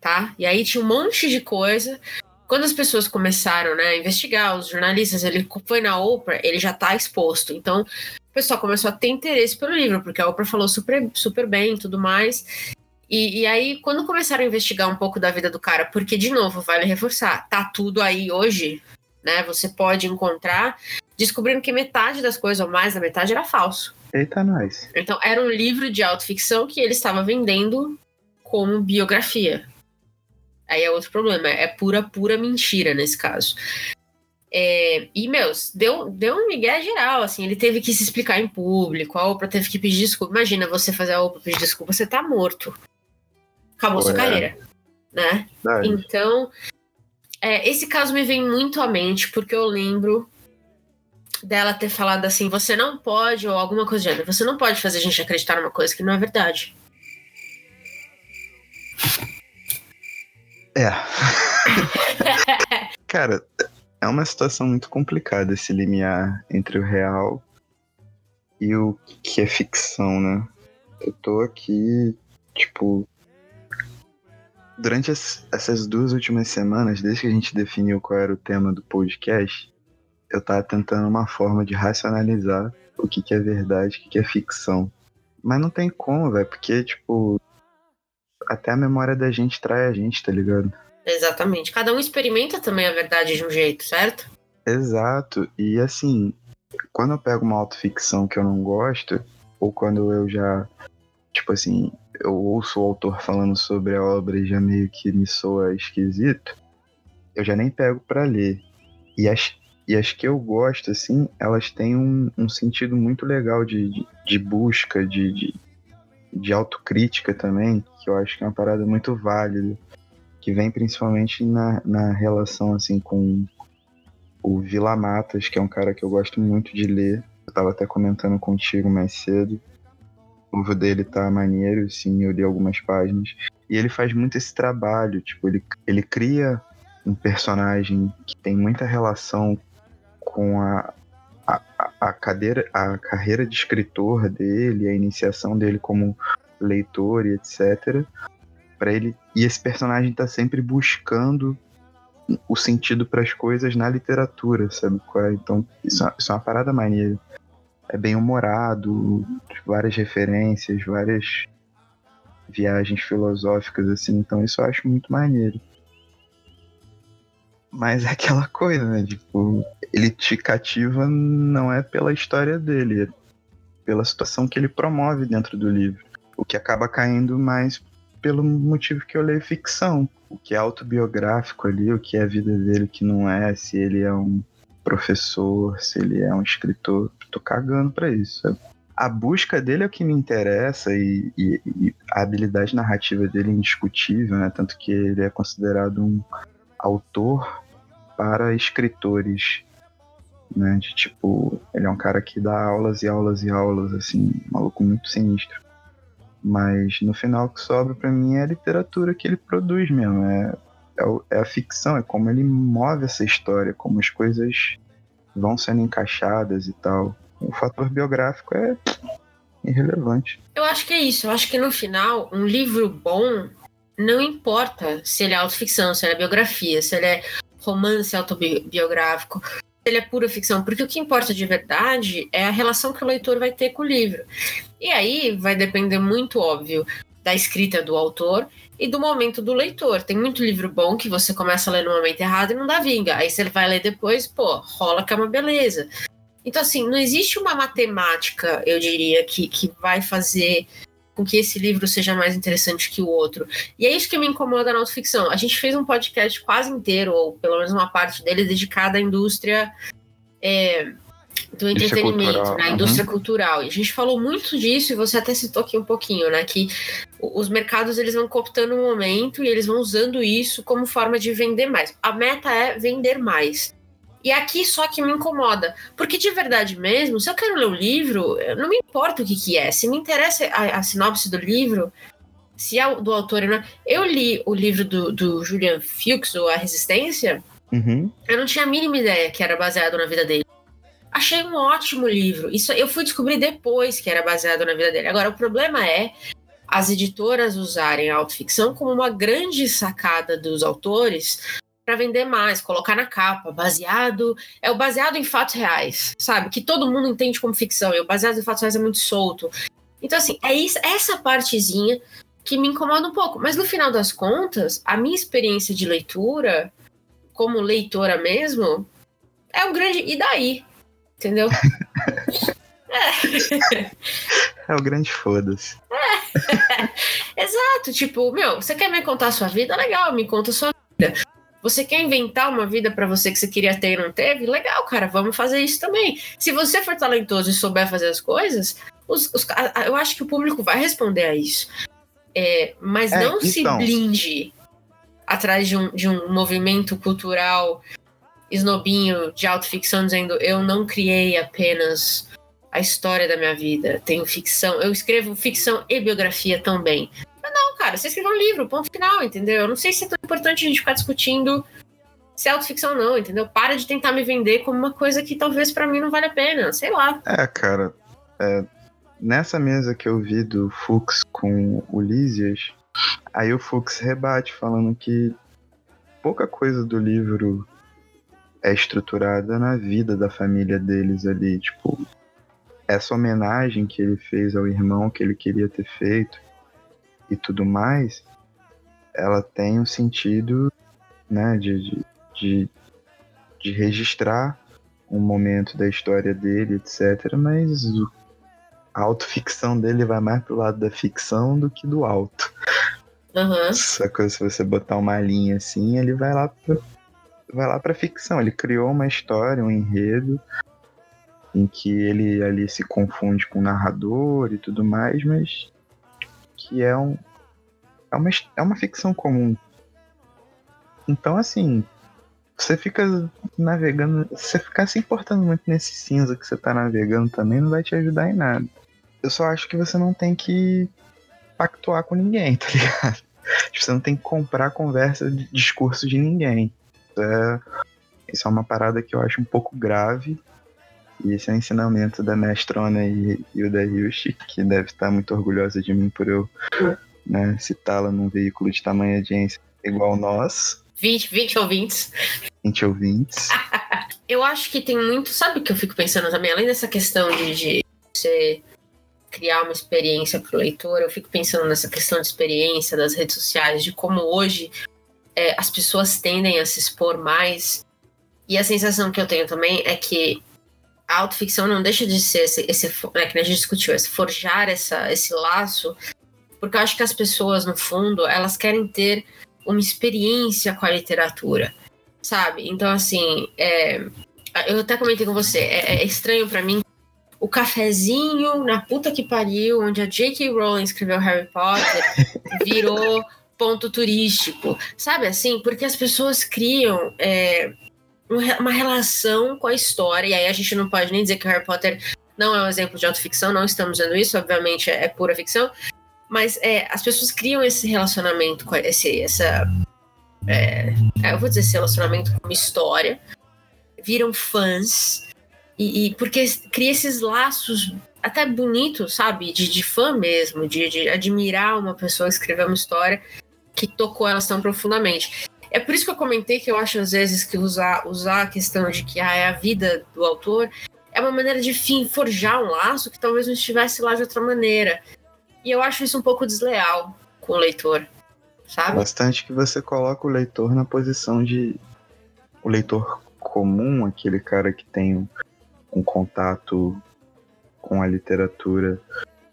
tá? E aí tinha um monte de coisa. Quando as pessoas começaram né, a investigar, os jornalistas, ele foi na Oprah, ele já está exposto. Então, o pessoal começou a ter interesse pelo livro, porque a Oprah falou super, super bem e tudo mais. E, e, aí, quando começaram a investigar um pouco da vida do cara, porque, de novo, vale reforçar, tá tudo aí hoje, né? Você pode encontrar, descobrindo que metade das coisas, ou mais da metade, era falso. Eita, nós. Então, era um livro de autoficção que ele estava vendendo como biografia. Aí é outro problema, é pura, pura mentira nesse caso. É, e, meus, deu, deu um migué geral, assim, ele teve que se explicar em público, a Oprah teve que pedir desculpa. Imagina você fazer a Oprah pedir desculpa, você tá morto acabou sua carreira, né? Então, é, esse caso me vem muito à mente, porque eu lembro dela ter falado assim: você não pode, ou alguma coisa do gênero, você não pode fazer a gente acreditar numa coisa que não é verdade. É. Cara, é uma situação muito complicada esse limiar entre o real e o que é ficção, né? Eu tô aqui, tipo, Durante as, essas duas últimas semanas, desde que a gente definiu qual era o tema do podcast, eu tava tentando uma forma de racionalizar o que, que é verdade, o que, que é ficção. Mas não tem como, velho, porque, tipo, até a memória da gente trai a gente, tá ligado? Exatamente. Cada um experimenta também a verdade de um jeito, certo? Exato. E assim, quando eu pego uma autoficção que eu não gosto, ou quando eu já, tipo assim, eu ouço o autor falando sobre a obra e já meio que me soa esquisito, eu já nem pego para ler. E as, e as que eu gosto, assim, elas têm um, um sentido muito legal de, de, de busca, de, de, de, autocrítica também, que eu acho que é uma parada muito válida, que vem principalmente na, na relação, assim, com o Vila Matas, que é um cara que eu gosto muito de ler. Eu tava até comentando contigo mais cedo novo dele tá maneiro, sim, eu li algumas páginas. E ele faz muito esse trabalho, tipo, ele, ele cria um personagem que tem muita relação com a, a, cadeira, a carreira de escritor dele, a iniciação dele como leitor e etc. Para ele e esse personagem tá sempre buscando o sentido para as coisas na literatura, sabe é? Então isso, é, isso é uma parada maneira é bem humorado, várias referências, várias viagens filosóficas, assim, então isso eu acho muito maneiro. Mas é aquela coisa, né? Tipo, ele te cativa não é pela história dele, é pela situação que ele promove dentro do livro. O que acaba caindo mais pelo motivo que eu leio ficção. O que é autobiográfico ali, o que é a vida dele, o que não é, se ele é um professor, se ele é um escritor, tô cagando para isso. A busca dele é o que me interessa e, e, e, a habilidade narrativa dele é indiscutível, né? Tanto que ele é considerado um autor para escritores, né? De tipo, ele é um cara que dá aulas e aulas e aulas, assim, um maluco muito sinistro. Mas no final o que sobra para mim é a literatura que ele produz mesmo, é é, é a ficção, é como ele move essa história, como as coisas vão sendo encaixadas e tal. O fator biográfico é irrelevante. Eu acho que é isso. Eu acho que no final, um livro bom não importa se ele é autoficção, se ele é biografia, se ele é romance autobiográfico, ele é pura ficção, porque o que importa de verdade é a relação que o leitor vai ter com o livro. E aí vai depender muito, óbvio, da escrita do autor e do momento do leitor. Tem muito livro bom que você começa a ler no momento errado e não dá vinga. Aí você vai ler depois, pô, rola que é uma beleza. Então, assim, não existe uma matemática, eu diria, que, que vai fazer com que esse livro seja mais interessante que o outro. E é isso que me incomoda na autoficção. A gente fez um podcast quase inteiro, ou pelo menos uma parte dele, dedicada à indústria é, do entretenimento, na né? indústria uhum. cultural. E a gente falou muito disso, e você até citou aqui um pouquinho, né? Que os mercados eles vão cooptando o momento e eles vão usando isso como forma de vender mais. A meta é vender mais. E aqui só que me incomoda. Porque de verdade mesmo, se eu quero ler o um livro, não me importa o que, que é. Se me interessa a, a sinopse do livro, se é do autor ou não. Eu li o livro do, do Julian Fuchs, ou A Resistência. Uhum. Eu não tinha a mínima ideia que era baseado na vida dele. Achei um ótimo livro. Isso eu fui descobrir depois que era baseado na vida dele. Agora, o problema é as editoras usarem a autoficção como uma grande sacada dos autores para vender mais, colocar na capa, baseado. É o baseado em fatos reais, sabe? Que todo mundo entende como ficção, e o baseado em fatos reais é muito solto. Então, assim, é isso, essa partezinha que me incomoda um pouco. Mas no final das contas, a minha experiência de leitura, como leitora mesmo, é um grande. E daí? Entendeu? é. é o grande foda-se. É. Exato, tipo, meu, você quer me contar a sua vida? Legal, me conta a sua vida. Você quer inventar uma vida para você que você queria ter e não teve? Legal, cara, vamos fazer isso também. Se você for talentoso e souber fazer as coisas, os, os, eu acho que o público vai responder a isso. É, mas é, não então. se blinde atrás de um, de um movimento cultural snobinho de autoficção dizendo eu não criei apenas a história da minha vida, tenho ficção, eu escrevo ficção e biografia também cara, você escreveu um livro, ponto final, entendeu? Eu não sei se é tão importante a gente ficar discutindo se é autoficção ou não, entendeu? Para de tentar me vender como uma coisa que talvez para mim não vale a pena, sei lá. É, cara, é, nessa mesa que eu vi do Fux com o Lísias, aí o Fux rebate falando que pouca coisa do livro é estruturada na vida da família deles ali, tipo, essa homenagem que ele fez ao irmão que ele queria ter feito, e tudo mais, ela tem um sentido né, de, de, de, de registrar um momento da história dele, etc. Mas a autoficção dele vai mais pro lado da ficção do que do alto. Uhum. Só que se você botar uma linha assim, ele vai lá pra, vai lá pra ficção. Ele criou uma história, um enredo, em que ele ali se confunde com o narrador e tudo mais, mas que é um é uma, é uma ficção comum. Então, assim, você fica navegando, você ficar se importando muito nesse cinza que você tá navegando também não vai te ajudar em nada. Eu só acho que você não tem que pactuar com ninguém, tá ligado? Tipo, você não tem que comprar conversa discurso de ninguém. É, isso é uma parada que eu acho um pouco grave. E esse é o ensinamento da mestrona e, e o da Ryushi, que deve estar muito orgulhosa de mim por eu né, citá-la num veículo de tamanha audiência igual nós. 20, 20 ouvintes. 20 ouvintes. eu acho que tem muito. Sabe o que eu fico pensando também? Além dessa questão de, de você criar uma experiência para o leitor, eu fico pensando nessa questão de experiência das redes sociais, de como hoje é, as pessoas tendem a se expor mais. E a sensação que eu tenho também é que a autoficção não deixa de ser esse, esse né, que a gente discutiu, esse forjar essa, esse laço porque eu acho que as pessoas, no fundo, elas querem ter uma experiência com a literatura, sabe? Então, assim, é, eu até comentei com você, é, é estranho para mim o cafezinho na puta que pariu, onde a J.K. Rowling escreveu Harry Potter, virou ponto turístico, sabe assim? Porque as pessoas criam é, uma relação com a história, e aí a gente não pode nem dizer que Harry Potter não é um exemplo de autoficção, não estamos dizendo isso, obviamente é, é pura ficção, mas é, as pessoas criam esse relacionamento com esse, essa. É, é, eu vou dizer esse relacionamento com uma história, viram fãs, e, e, porque cria esses laços até bonitos, sabe? De, de fã mesmo, de, de admirar uma pessoa escrever uma história que tocou elas tão profundamente. É por isso que eu comentei que eu acho, às vezes, que usar, usar a questão de que ah, é a vida do autor é uma maneira de fim, forjar um laço que talvez não estivesse lá de outra maneira. E eu acho isso um pouco desleal com o leitor, sabe? Bastante que você coloca o leitor na posição de. O leitor comum, aquele cara que tem um, contato com a literatura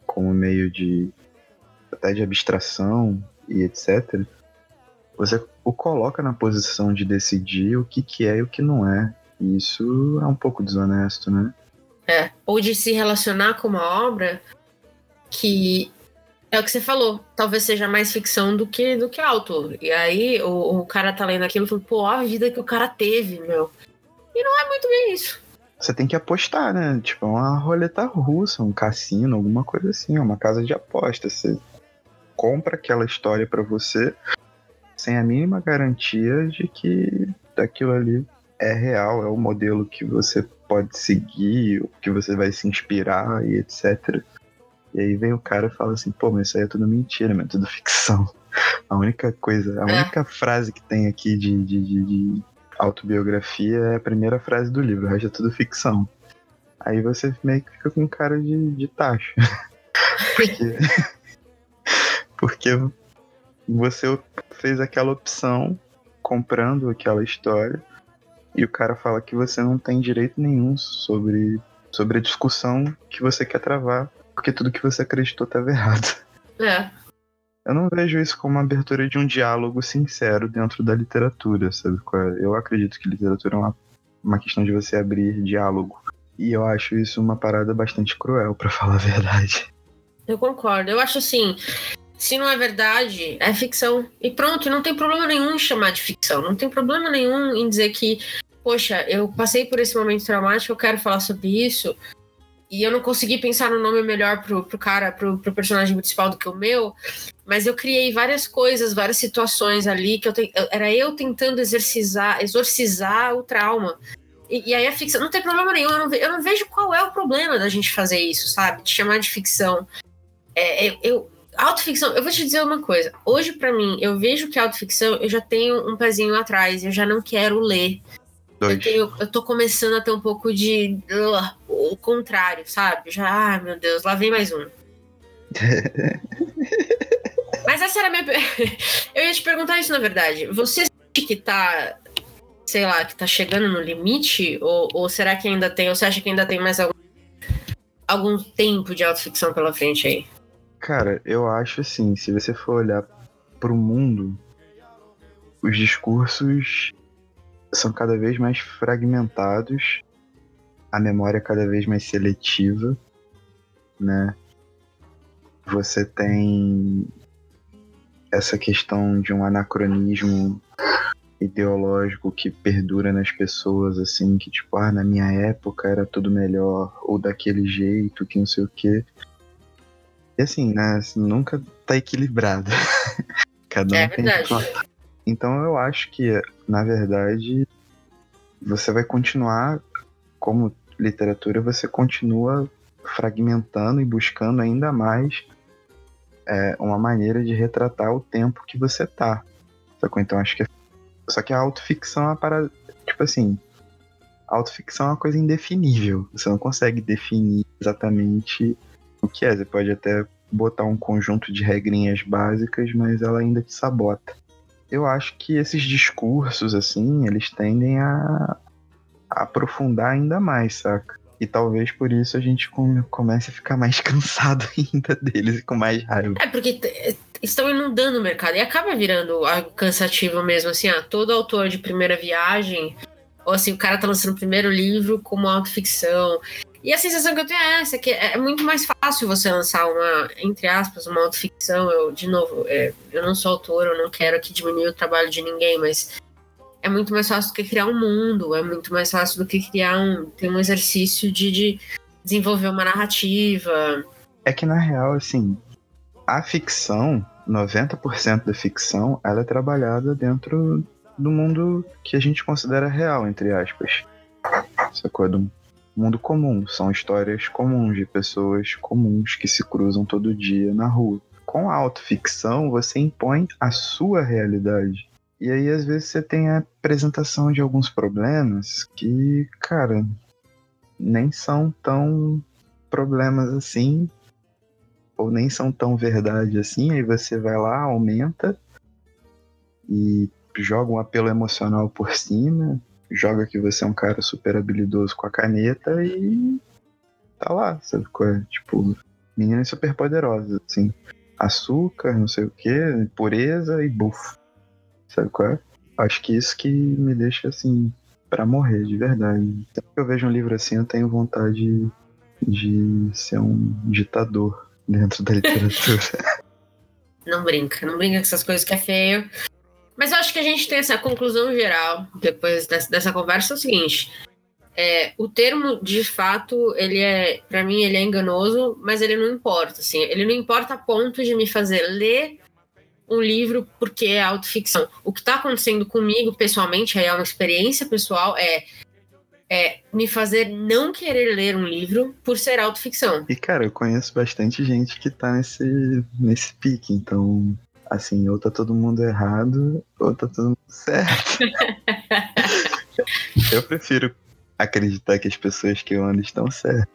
como meio de. até de abstração e etc. Você o coloca na posição de decidir o que, que é e o que não é. E isso é um pouco desonesto, né? É. Ou de se relacionar com uma obra que é o que você falou, talvez seja mais ficção do que do que autor. E aí o, o cara tá lendo aquilo e fala, pô, a vida que o cara teve, meu. E não é muito bem isso. Você tem que apostar, né? Tipo, uma roleta russa, um cassino, alguma coisa assim, uma casa de apostas. Você compra aquela história para você sem a mínima garantia de que aquilo ali é real, é o modelo que você pode seguir, que você vai se inspirar e etc. E aí vem o cara e fala assim, pô, mas isso aí é tudo mentira, mas é tudo ficção. A única coisa, a é. única frase que tem aqui de, de, de, de, autobiografia é a primeira frase do livro, o resto é tudo ficção. Aí você meio que fica com cara de, de tacho. porque, porque você fez aquela opção comprando aquela história e o cara fala que você não tem direito nenhum sobre, sobre a discussão que você quer travar, porque tudo que você acreditou estava errado. É. Eu não vejo isso como uma abertura de um diálogo sincero dentro da literatura, sabe? É? Eu acredito que literatura é uma, uma questão de você abrir diálogo. E eu acho isso uma parada bastante cruel, para falar a verdade. Eu concordo. Eu acho assim, se não é verdade, é ficção. E pronto, não tem problema nenhum em chamar de ficção. Não tem problema nenhum em dizer que, poxa, eu passei por esse momento traumático, eu quero falar sobre isso. E eu não consegui pensar no nome melhor pro, pro cara, pro, pro personagem principal do que o meu. Mas eu criei várias coisas, várias situações ali que eu te, era eu tentando exorcizar, exorcizar o trauma. E, e, aí a ficção, não tem problema nenhum, eu não, eu não, vejo qual é o problema da gente fazer isso, sabe? De chamar de ficção. É, eu, Autoficção, eu vou te dizer uma coisa. Hoje, para mim, eu vejo que autoficção, eu já tenho um pezinho atrás, eu já não quero ler. Eu, tenho, eu tô começando a ter um pouco de. Uh, o contrário, sabe? Já, ai meu Deus, lá vem mais um. Mas essa era a minha. eu ia te perguntar isso, na verdade. Você sente que tá. Sei lá, que tá chegando no limite? Ou, ou será que ainda tem? Ou você acha que ainda tem mais algum, algum tempo de autoficção pela frente aí? Cara, eu acho assim, se você for olhar pro mundo, os discursos são cada vez mais fragmentados, a memória é cada vez mais seletiva, né? Você tem essa questão de um anacronismo ideológico que perdura nas pessoas, assim, que tipo, ah, na minha época era tudo melhor, ou daquele jeito, que não sei o quê. E assim, né? Nunca tá equilibrado. Cada um é tem verdade. Então eu acho que, na verdade, você vai continuar, como literatura, você continua fragmentando e buscando ainda mais é, uma maneira de retratar o tempo que você tá. Sacou? Então acho que. Só que a autoficção é uma parada. Tipo assim. A autoficção é uma coisa indefinível. Você não consegue definir exatamente o que é. Você pode até botar um conjunto de regrinhas básicas, mas ela ainda te sabota. Eu acho que esses discursos, assim, eles tendem a, a aprofundar ainda mais, saca? E talvez por isso a gente comece a ficar mais cansado ainda deles e com mais raiva. É, porque estão inundando o mercado e acaba virando algo cansativo mesmo, assim, ah, todo autor de primeira viagem, ou assim, o cara tá lançando o primeiro livro como autoficção, e a sensação que eu tenho é essa, que é muito mais fácil você lançar uma, entre aspas, uma autoficção. Eu, de novo, é, eu não sou autor, eu não quero aqui diminuir o trabalho de ninguém, mas é muito mais fácil do que criar um mundo, é muito mais fácil do que criar um, ter um exercício de, de desenvolver uma narrativa. É que, na real, assim, a ficção, 90% da ficção, ela é trabalhada dentro do mundo que a gente considera real, entre aspas. Sacou? Do mundo comum, são histórias comuns de pessoas comuns que se cruzam todo dia na rua. Com a autoficção, você impõe a sua realidade. E aí, às vezes, você tem a apresentação de alguns problemas que, cara, nem são tão problemas assim. ou nem são tão verdade assim, aí você vai lá, aumenta e joga um apelo emocional por cima, joga que você é um cara super habilidoso com a caneta e tá lá, sabe qual é? Tipo, meninas super poderosas, assim. Açúcar, não sei o que, pureza e bufo. Sabe qual é? Acho que isso que me deixa assim, para morrer, de verdade. Sempre que eu vejo um livro assim, eu tenho vontade de ser um ditador dentro da literatura. não brinca, não brinca com essas coisas que é feio. Mas eu acho que a gente tem essa conclusão geral, depois dessa, dessa conversa, é o seguinte. É, o termo, de fato, ele é, para mim, ele é enganoso, mas ele não importa, assim, ele não importa a ponto de me fazer ler um livro porque é autoficção. O que está acontecendo comigo, pessoalmente, é uma experiência pessoal, é, é me fazer não querer ler um livro por ser autoficção. E, cara, eu conheço bastante gente que tá nesse, nesse pique, então assim, ou tá todo mundo errado, ou tá todo mundo certo. eu prefiro acreditar que as pessoas que eu ando estão certas.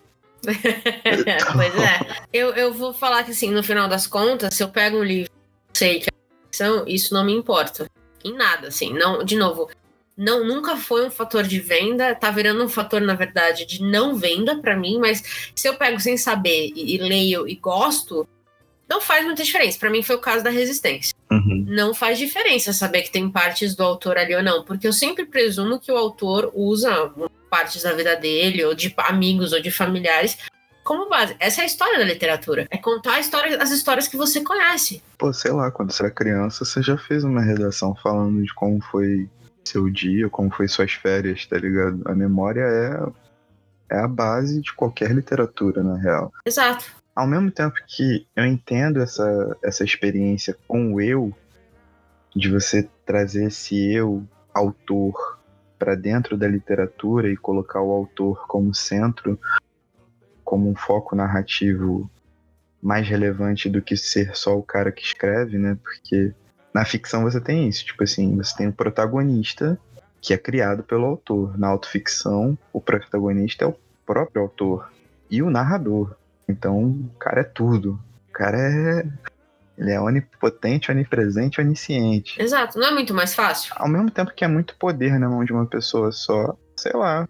pois é. Eu, eu vou falar que, assim, no final das contas, se eu pego um livro sei que é ficção, isso não me importa. Em nada, assim. Não, de novo, não nunca foi um fator de venda, tá virando um fator, na verdade, de não venda para mim, mas se eu pego sem saber e, e leio e gosto, não faz muita diferença. Para mim foi o caso da resistência. Uhum. Não faz diferença saber que tem partes do autor ali ou não, porque eu sempre presumo que o autor usa partes da vida dele, ou de amigos, ou de familiares, como base. Essa é a história da literatura. É contar história, as histórias que você conhece. Pô, sei lá, quando você era criança, você já fez uma redação falando de como foi seu dia, como foi suas férias, tá ligado? A memória é, é a base de qualquer literatura, na real. Exato ao mesmo tempo que eu entendo essa, essa experiência com o eu, de você trazer esse eu, autor, para dentro da literatura e colocar o autor como centro, como um foco narrativo mais relevante do que ser só o cara que escreve, né? Porque na ficção você tem isso, tipo assim, você tem o protagonista que é criado pelo autor. Na autoficção, o protagonista é o próprio autor e o narrador. Então, o cara é tudo. O cara é. Ele é onipotente, onipresente, onisciente. Exato, não é muito mais fácil? Ao mesmo tempo que é muito poder na mão de uma pessoa só, sei lá.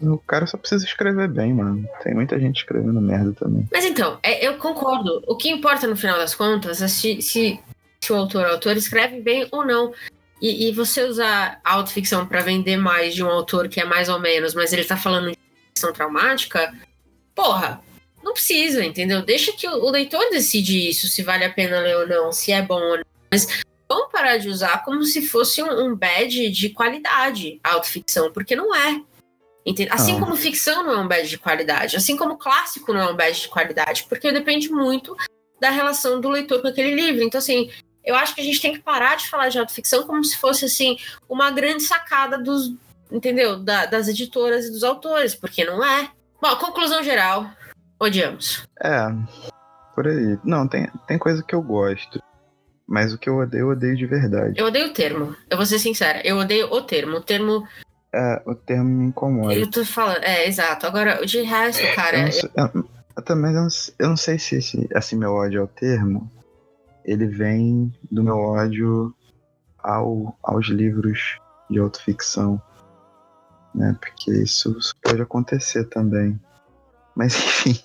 O cara só precisa escrever bem, mano. Tem muita gente escrevendo merda também. Mas então, é, eu concordo. O que importa no final das contas é se, se, se o autor o autor escreve bem ou não. E, e você usar autoficção para vender mais de um autor que é mais ou menos, mas ele tá falando de ficção traumática, porra, não precisa, entendeu? Deixa que o leitor decide isso, se vale a pena ler ou não, se é bom ou não. Mas vamos parar de usar como se fosse um, um badge de qualidade a autoficção, porque não é. Entende? Assim ah. como ficção não é um badge de qualidade, assim como clássico não é um badge de qualidade, porque depende muito da relação do leitor com aquele livro. Então, assim, eu acho que a gente tem que parar de falar de autoficção como se fosse, assim, uma grande sacada dos, entendeu? Da, das editoras e dos autores, porque não é. Bom, conclusão geral, odiamos. É, por aí. Não, tem, tem coisa que eu gosto. Mas o que eu odeio, eu odeio de verdade. Eu odeio o termo. Eu vou ser sincera. Eu odeio o termo. O termo. É, o termo me incomoda. Eu tô falando. É, exato. Agora, de resto, cara. Eu, sei, eu, eu também não, eu não sei se esse, assim, meu ódio ao termo. Ele vem do meu ódio ao, aos livros de autoficção. Né? Porque isso pode acontecer também. Mas enfim.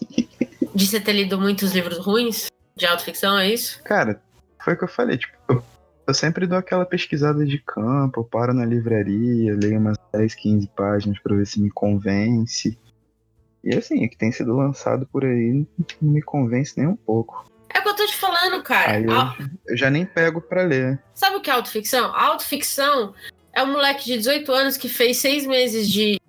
De você ter lido muitos livros ruins de autoficção, é isso? Cara, foi o que eu falei, tipo, eu, eu sempre dou aquela pesquisada de campo, eu paro na livraria, leio umas 10, 15 páginas pra ver se me convence. E assim, o que tem sido lançado por aí não me convence nem um pouco. É o que eu tô te falando, cara. Eu, eu já nem pego pra ler. Sabe o que é autoficção? A autoficção é um moleque de 18 anos que fez seis meses de.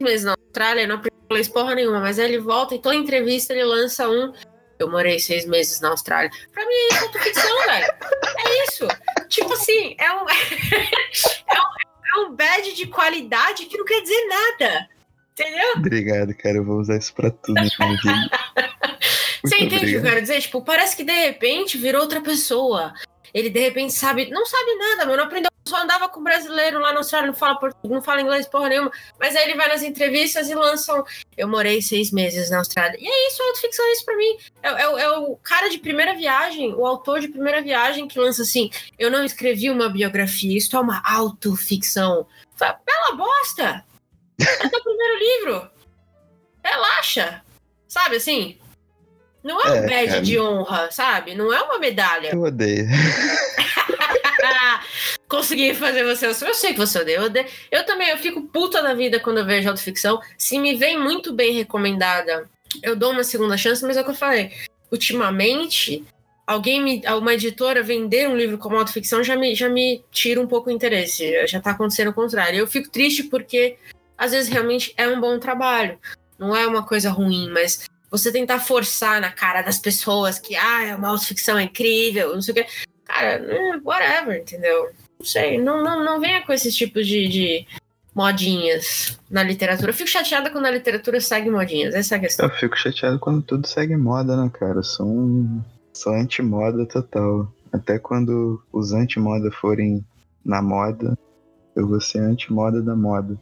meses na Austrália, não inglês porra nenhuma, mas aí ele volta e toda entrevista ele lança um. Eu morei seis meses na Austrália. Pra mim é isso ficção, velho. É isso. Tipo assim, é um, é um, é um badge de qualidade que não quer dizer nada. Entendeu? Obrigado, cara. Eu vou usar isso pra tudo. Você entende o que eu quero dizer? Tipo, parece que de repente virou outra pessoa. Ele de repente sabe, não sabe nada, mano, aprendeu, só andava com brasileiro lá no Austrália, não fala português, não fala inglês porra nenhuma, mas aí ele vai nas entrevistas e lançam, eu morei seis meses na Austrália. E é isso, autoficção é isso pra mim. É, é, é, o cara de primeira viagem, o autor de primeira viagem que lança assim, eu não escrevi uma biografia, isso é uma autoficção. Fala, bela bosta! É teu primeiro livro. Relaxa. Sabe assim? Não é um é, badge cara. de honra, sabe? Não é uma medalha. Eu odeio. Consegui fazer você. Eu sei que você odeia. Eu, odeio. eu também, eu fico puta da vida quando eu vejo autoficção. Se me vem muito bem recomendada, eu dou uma segunda chance, mas é o que eu falei. Ultimamente, alguém me, uma editora vender um livro como autoficção já me, já me tira um pouco o interesse. Já tá acontecendo o contrário. Eu fico triste porque às vezes realmente é um bom trabalho. Não é uma coisa ruim, mas você tentar forçar na cara das pessoas que, ah, é uma autoficção incrível, não sei o quê. Cara, é, whatever, entendeu? Não sei, não, não, não venha com esses tipos de, de modinhas na literatura. Eu fico chateada quando a literatura segue modinhas, essa é a questão. Eu fico chateado quando tudo segue moda, né, cara? Sou um. Anti-moda total. Até quando os anti-moda forem na moda, eu vou ser anti-moda da moda.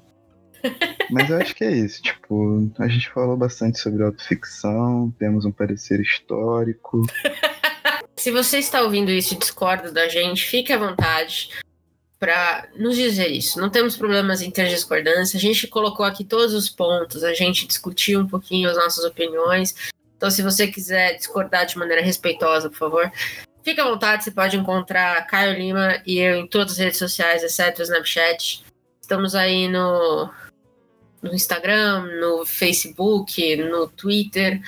Mas eu acho que é isso. Tipo, a gente falou bastante sobre autoficção, temos um parecer histórico. Se você está ouvindo isso e discorda da gente, fique à vontade para nos dizer isso. Não temos problemas em ter discordância. A gente colocou aqui todos os pontos, a gente discutiu um pouquinho as nossas opiniões. Então, se você quiser discordar de maneira respeitosa, por favor, fique à vontade. Você pode encontrar Caio Lima e eu em todas as redes sociais, exceto o Snapchat. Estamos aí no no Instagram, no Facebook, no Twitter,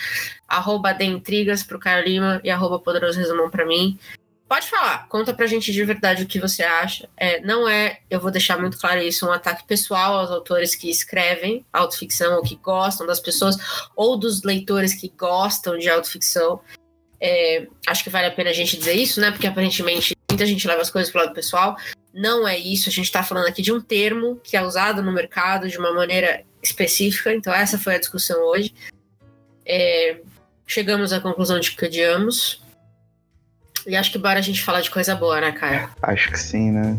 arroba Intrigas pro Caio Lima e arroba Poderoso Resumão pra mim. Pode falar, conta pra gente de verdade o que você acha. É, não é, eu vou deixar muito claro isso, um ataque pessoal aos autores que escrevem autoficção ou que gostam das pessoas, ou dos leitores que gostam de autoficção. É, acho que vale a pena a gente dizer isso, né? Porque aparentemente muita gente leva as coisas pro lado pessoal. Não é isso, a gente está falando aqui de um termo que é usado no mercado de uma maneira específica, então essa foi a discussão hoje. É, chegamos à conclusão de que odiamos. E acho que bora a gente falar de coisa boa, né, cara? Acho que sim, né?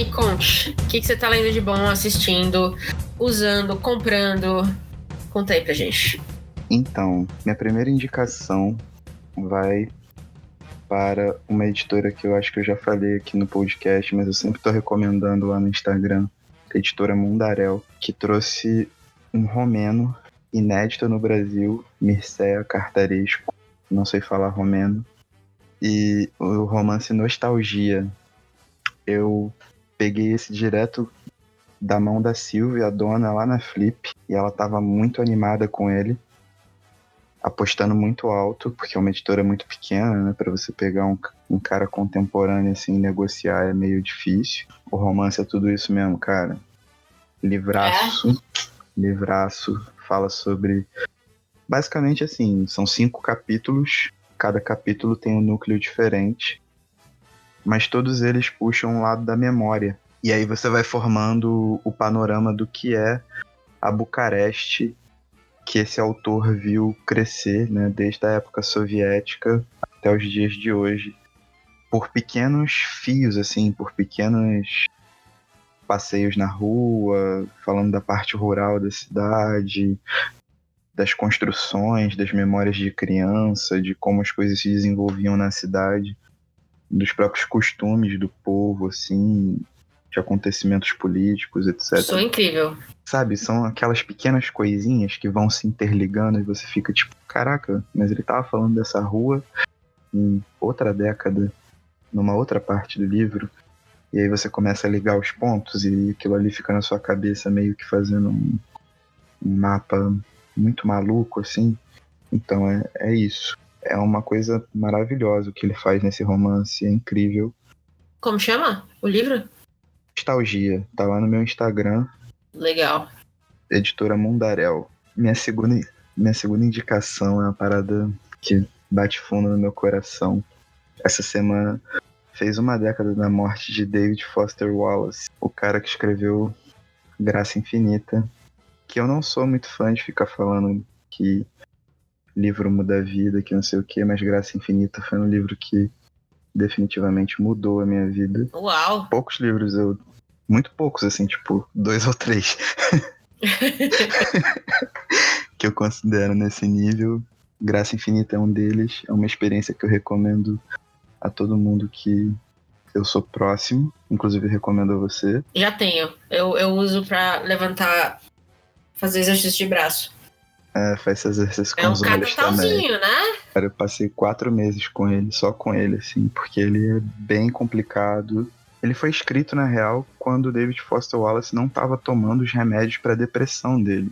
me conte. O que, que você tá lendo de bom, assistindo, usando, comprando? Conta aí pra gente. Então, minha primeira indicação vai para uma editora que eu acho que eu já falei aqui no podcast, mas eu sempre estou recomendando lá no Instagram, a editora Mundarel, que trouxe um romeno inédito no Brasil, Mircea Cartaresco, não sei falar romeno, e o romance Nostalgia. Eu peguei esse direto da mão da Silvia, a dona, lá na Flip, e ela estava muito animada com ele, apostando muito alto, porque é uma editora muito pequena, né? Para você pegar um, um cara contemporâneo assim, negociar é meio difícil. O romance é tudo isso mesmo, cara. Livraço, é. livraço, fala sobre. Basicamente assim, são cinco capítulos, cada capítulo tem um núcleo diferente mas todos eles puxam um lado da memória. E aí você vai formando o panorama do que é a Bucareste que esse autor viu crescer, né, desde a época soviética até os dias de hoje, por pequenos fios, assim, por pequenos passeios na rua, falando da parte rural da cidade, das construções, das memórias de criança, de como as coisas se desenvolviam na cidade dos próprios costumes do povo, assim, de acontecimentos políticos, etc. É incrível. Sabe, são aquelas pequenas coisinhas que vão se interligando e você fica tipo, caraca, mas ele tava falando dessa rua em outra década, numa outra parte do livro. E aí você começa a ligar os pontos e aquilo ali fica na sua cabeça meio que fazendo um, um mapa muito maluco, assim. Então é, é isso é uma coisa maravilhosa o que ele faz nesse romance, é incrível. Como chama o livro? Nostalgia, tá lá no meu Instagram. Legal. Editora Mundarel. Minha segunda, minha segunda indicação é uma parada que bate fundo no meu coração. Essa semana fez uma década da morte de David Foster Wallace, o cara que escreveu Graça Infinita, que eu não sou muito fã de ficar falando que livro muda a vida, que não sei o que, mas Graça Infinita foi um livro que definitivamente mudou a minha vida. Uau! Poucos livros eu. Muito poucos, assim, tipo, dois ou três. que eu considero nesse nível. Graça Infinita é um deles. É uma experiência que eu recomendo a todo mundo que eu sou próximo. Inclusive, recomendo a você. Já tenho. Eu, eu uso pra levantar, fazer exercício de braço. É, faz exercício com É um os olhos também. capitalzinho, né? Cara, eu passei quatro meses com ele, só com ele, assim, porque ele é bem complicado. Ele foi escrito, na real, quando o David Foster Wallace não estava tomando os remédios para depressão dele.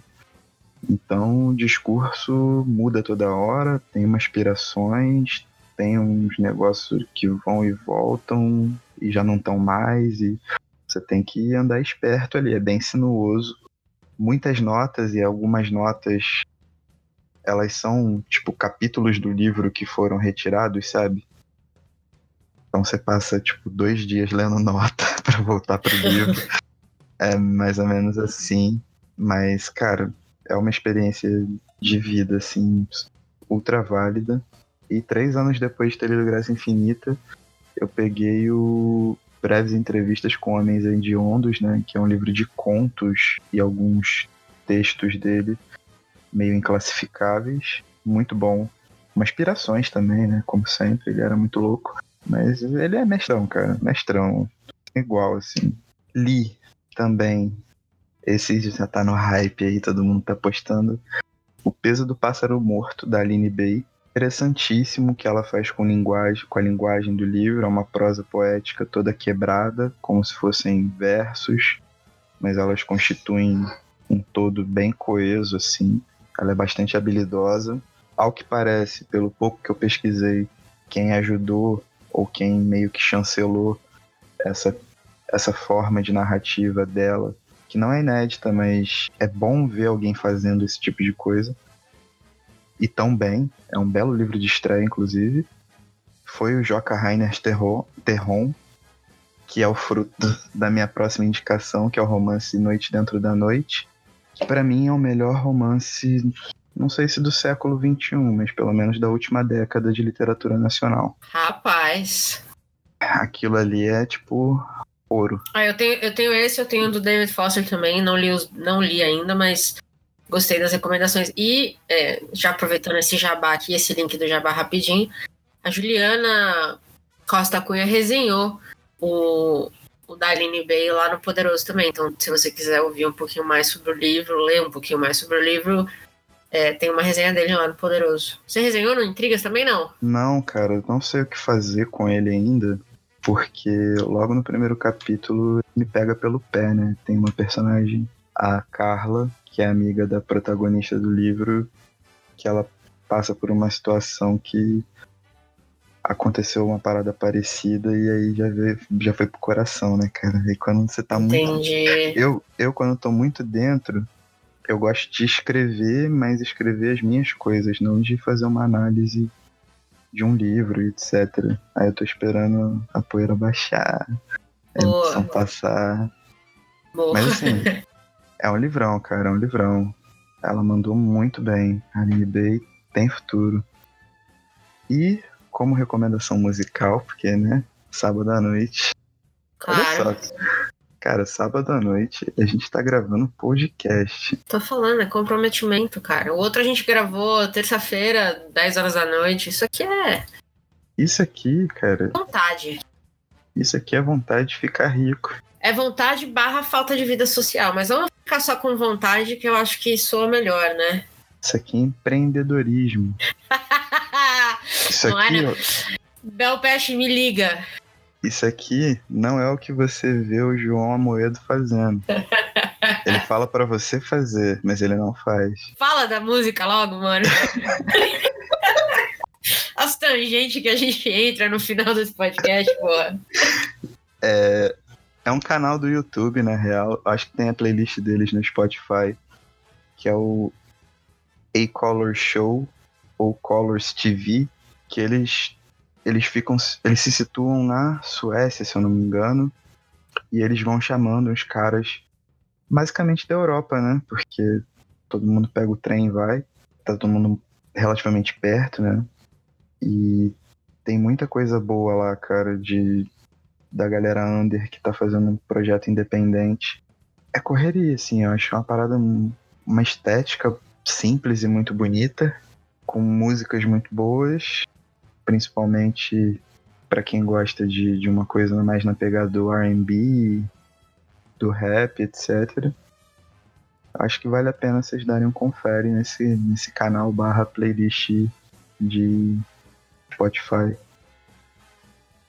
Então, o discurso muda toda hora, tem umas aspirações, tem uns negócios que vão e voltam e já não estão mais, e você tem que andar esperto ali, é bem sinuoso. Muitas notas e algumas notas elas são tipo capítulos do livro que foram retirados, sabe? Então você passa tipo dois dias lendo nota pra voltar pro livro. é mais ou menos assim. Mas, cara, é uma experiência de vida, assim, ultra válida. E três anos depois de ter lido Graça Infinita, eu peguei o Breves Entrevistas com Homens Hediondos, né? Que é um livro de contos e alguns textos dele meio inclassificáveis. Muito bom. Umas inspirações também, né? Como sempre, ele era muito louco. Mas ele é mestrão, cara. Mestrão. Igual, assim. Li também. Esse já tá no hype aí, todo mundo tá postando. O Peso do Pássaro Morto, da Aline Bay. Interessantíssimo que ela faz com, linguagem, com a linguagem do livro. É uma prosa poética toda quebrada, como se fossem versos, mas elas constituem um todo bem coeso, assim. Ela é bastante habilidosa. Ao que parece, pelo pouco que eu pesquisei, quem ajudou ou quem meio que chancelou essa, essa forma de narrativa dela, que não é inédita, mas é bom ver alguém fazendo esse tipo de coisa. E tão bem. É um belo livro de estreia, inclusive. Foi o Joca Rainer Terron, que é o fruto da minha próxima indicação, que é o romance Noite Dentro da Noite. Que para mim é o melhor romance, não sei se do século XXI, mas pelo menos da última década de literatura nacional. Rapaz. Aquilo ali é tipo ouro. Ah, eu tenho, eu tenho esse, eu tenho do David Foster também. Não li, os, não li ainda, mas gostei das recomendações. E, é, já aproveitando esse jabá aqui, esse link do jabá rapidinho, a Juliana Costa Cunha resenhou o, o da Aline Bay lá no Poderoso também. Então, se você quiser ouvir um pouquinho mais sobre o livro, ler um pouquinho mais sobre o livro, é, tem uma resenha dele lá no Poderoso. Você resenhou no Intrigas também, não? Não, cara, não sei o que fazer com ele ainda, porque logo no primeiro capítulo me pega pelo pé, né? Tem uma personagem, a Carla, que é amiga da protagonista do livro, que ela passa por uma situação que aconteceu uma parada parecida e aí já, veio, já foi pro coração, né, cara? E quando você tá muito. Entendi. Eu, eu, quando tô muito dentro, eu gosto de escrever, mas escrever as minhas coisas, não de fazer uma análise de um livro, etc. Aí eu tô esperando a poeira baixar, a Boa. emoção passar. Boa. Mas assim, é um livrão, cara, é um livrão. Ela mandou muito bem. A Aline Bay tem futuro. E como recomendação musical, porque, né, sábado à noite. Claro. Olha só. Cara, sábado à noite a gente tá gravando podcast. Tô falando, é comprometimento, cara. O outro a gente gravou terça-feira, 10 horas da noite. Isso aqui é Isso aqui, cara, vontade. isso aqui é vontade de ficar rico. É vontade barra falta de vida social. Mas vamos ficar só com vontade, que eu acho que soa melhor, né? Isso aqui é empreendedorismo. Isso aqui, não. ó, Bel Peste, me liga. isso aqui não é o que você vê o João Amoedo fazendo. Ele fala pra você fazer, mas ele não faz. Fala da música logo, mano. As tangentes que a gente entra no final desse podcast, porra. É, é um canal do YouTube, na real. Acho que tem a playlist deles no Spotify, que é o A Color Show ou Colors TV, que eles eles ficam. Eles se situam na Suécia, se eu não me engano. E eles vão chamando os caras basicamente da Europa, né? Porque todo mundo pega o trem e vai. Tá todo mundo relativamente perto, né? E tem muita coisa boa lá, cara, de da galera under que tá fazendo um projeto independente. É correria, assim, eu acho uma parada, uma estética simples e muito bonita, com músicas muito boas, principalmente para quem gosta de, de uma coisa mais na pegada do R&B, do rap, etc. Acho que vale a pena vocês darem um confere nesse, nesse canal barra playlist de Spotify.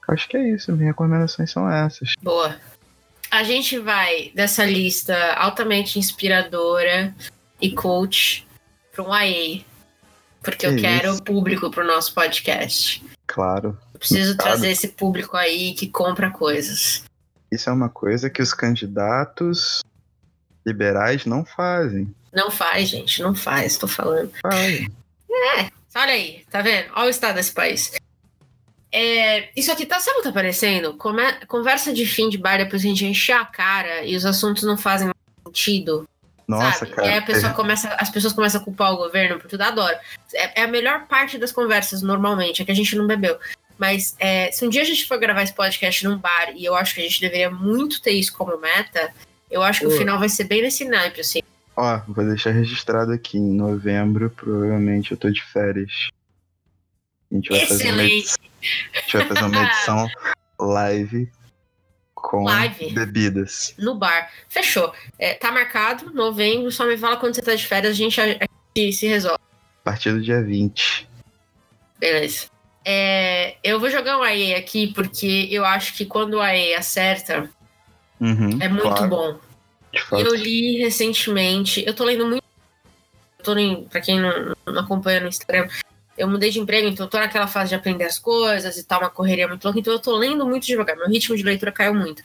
Acho que é isso, minhas recomendações são essas. Boa. A gente vai dessa lista altamente inspiradora e coach para um IA. Porque que eu quero isso? público para o nosso podcast. Claro. Eu preciso claro. trazer esse público aí que compra coisas. Isso é uma coisa que os candidatos liberais não fazem. Não faz, gente, não faz, tô falando. Faz. É, olha aí, tá vendo? Olha o estado desse país. É, isso aqui tá, sabe o que tá aparecendo? Come, conversa de fim de bar, depois a gente encher a cara e os assuntos não fazem sentido. Nossa, sabe? cara. E aí a pessoa é. começa, as pessoas começam a culpar o governo por tudo, adoro. É, é, a melhor parte das conversas, normalmente, é que a gente não bebeu. Mas é, se um dia a gente for gravar esse podcast num bar, e eu acho que a gente deveria muito ter isso como meta, eu acho que o final vai ser bem nesse naipe, assim. Ó, vou deixar registrado aqui. Em novembro, provavelmente eu tô de férias. A gente vai Excelente. fazer uma edição, a gente vai fazer uma edição live com live. bebidas. No bar. Fechou. É, tá marcado, novembro. Só me fala quando você tá de férias, a gente, a, a gente se resolve. A partir do dia 20. Beleza. É, eu vou jogar um AE aqui porque eu acho que quando o AE acerta, uhum, é muito claro. bom. Eu li recentemente, eu tô lendo muito. Eu tô pra quem não, não acompanha no Instagram, eu mudei de emprego, então eu tô naquela fase de aprender as coisas e tal, uma correria muito louca, então eu tô lendo muito devagar, meu ritmo de leitura caiu muito.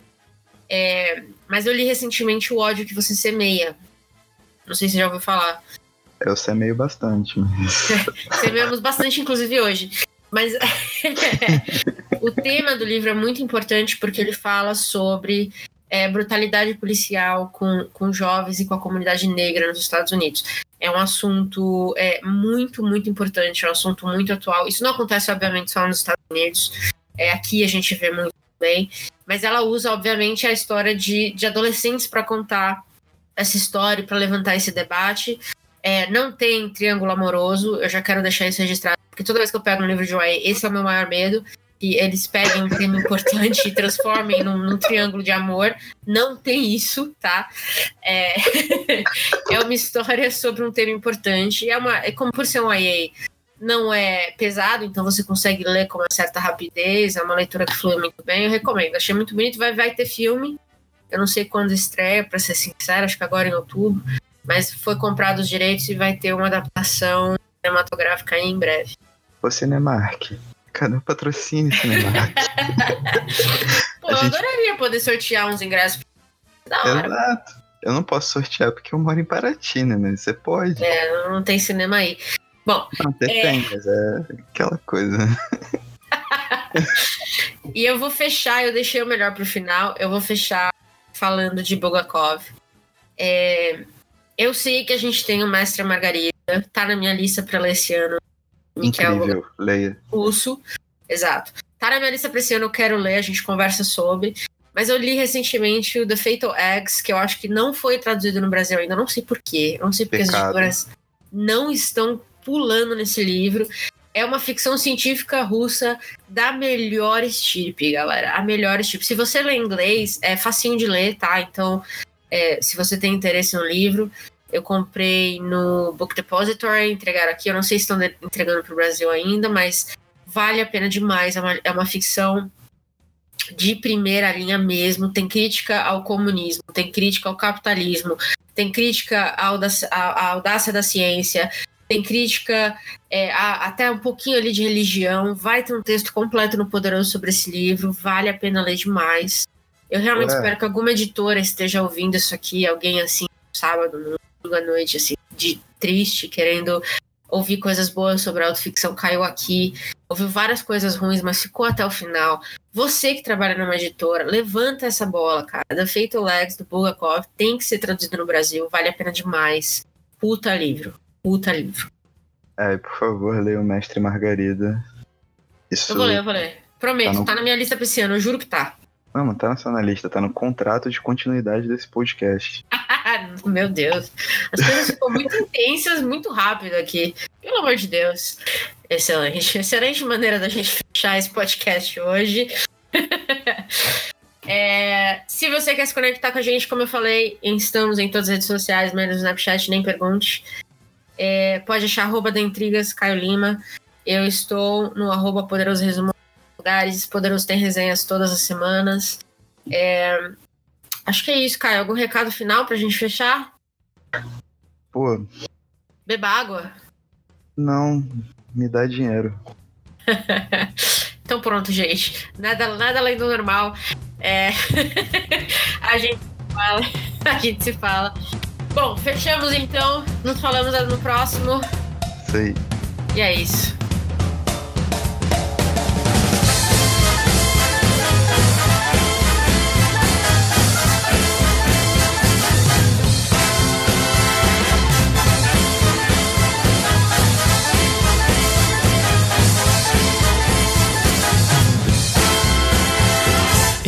É, mas eu li recentemente O ódio que você semeia. Não sei se você já ouviu falar. Eu semeio bastante. Mas... Semeamos bastante, inclusive hoje. Mas o tema do livro é muito importante porque ele fala sobre é, brutalidade policial com, com jovens e com a comunidade negra nos Estados Unidos. É um assunto é, muito, muito importante, é um assunto muito atual. Isso não acontece, obviamente, só nos Estados Unidos. É, aqui a gente vê muito bem. Mas ela usa, obviamente, a história de, de adolescentes para contar essa história, para levantar esse debate. É, não tem triângulo amoroso, eu já quero deixar isso registrado, porque toda vez que eu pego um livro de YA, esse é o meu maior medo que eles peguem um tema importante e transformem num, num, triângulo de amor. Não tem isso, tá? É, é uma história sobre um tema importante. É, uma, é como por ser um IA, não é pesado, então você consegue ler com uma certa rapidez. É uma leitura que flui muito bem. Eu recomendo. Achei muito bonito. Vai, vai ter filme. Eu não sei quando estreia, para ser sincero, acho que agora em outubro. Mas foi comprado os direitos e vai ter uma adaptação cinematográfica em breve. O Cinemark. Cadê o patrocínio, Cinemark? Pô, eu gente... adoraria poder sortear uns ingressos. Da hora. Exato. Eu não posso sortear porque eu moro em Paraty, né? Mas você pode. É, não tem cinema aí. Bom. Não, até é... tem, mas é aquela coisa. e eu vou fechar, eu deixei o melhor pro final. Eu vou fechar falando de Bogakov. É, eu sei que a gente tem o Mestre Margarida, tá na minha lista para ler esse ano. Incrível, leia. Russo, exato. Tá na minha lista pra esse ano, eu quero ler, a gente conversa sobre. Mas eu li recentemente o The Fatal Eggs, que eu acho que não foi traduzido no Brasil ainda, não sei porquê. Não sei porque Pecado. as editoras não estão pulando nesse livro. É uma ficção científica russa da melhor estirpe, galera. A melhor estirpe. Se você lê inglês, é facinho de ler, tá? Então, é, se você tem interesse no livro, eu comprei no Book Depository, entregaram aqui. Eu não sei se estão entregando para o Brasil ainda, mas vale a pena demais. É uma, é uma ficção de primeira linha mesmo. Tem crítica ao comunismo, tem crítica ao capitalismo, tem crítica à audácia, à audácia da ciência, tem crítica é, a, até um pouquinho ali de religião. Vai ter um texto completo no Poderoso sobre esse livro, vale a pena ler demais. Eu realmente é. espero que alguma editora esteja ouvindo isso aqui, alguém assim, sábado, à noite, assim, de triste, querendo ouvir coisas boas sobre a autoficção, caiu aqui. ouviu várias coisas ruins, mas ficou até o final. Você que trabalha numa editora, levanta essa bola, cara. The Fatal Legs do Bulgakov tem que ser traduzido no Brasil, vale a pena demais. Puta livro, puta livro. É, por favor, leia o Mestre Margarida. Isso eu vou ler, eu vou ler. Prometo, tá, no... tá na minha lista pra esse ano, eu juro que tá. Não, não tá na sua lista, tá no contrato de continuidade desse podcast. Meu Deus. As coisas ficam muito intensas, muito rápido aqui. Pelo amor de Deus. Excelente. Excelente maneira da gente fechar esse podcast hoje. é, se você quer se conectar com a gente, como eu falei, estamos em todas as redes sociais, menos no Snapchat, nem pergunte. É, pode achar arroba da Intrigas, Caio Lima. Eu estou no arroba Poderoso Resumo lugares. Poderoso tem resenhas todas as semanas. É, acho que é isso, Caio. Algum recado final pra gente fechar? Pô. Beba água? Não, me dá dinheiro. então pronto, gente. Nada, nada além do normal. É... a gente fala. A gente se fala. Bom, fechamos então. Nos falamos no próximo. Sei. E é isso.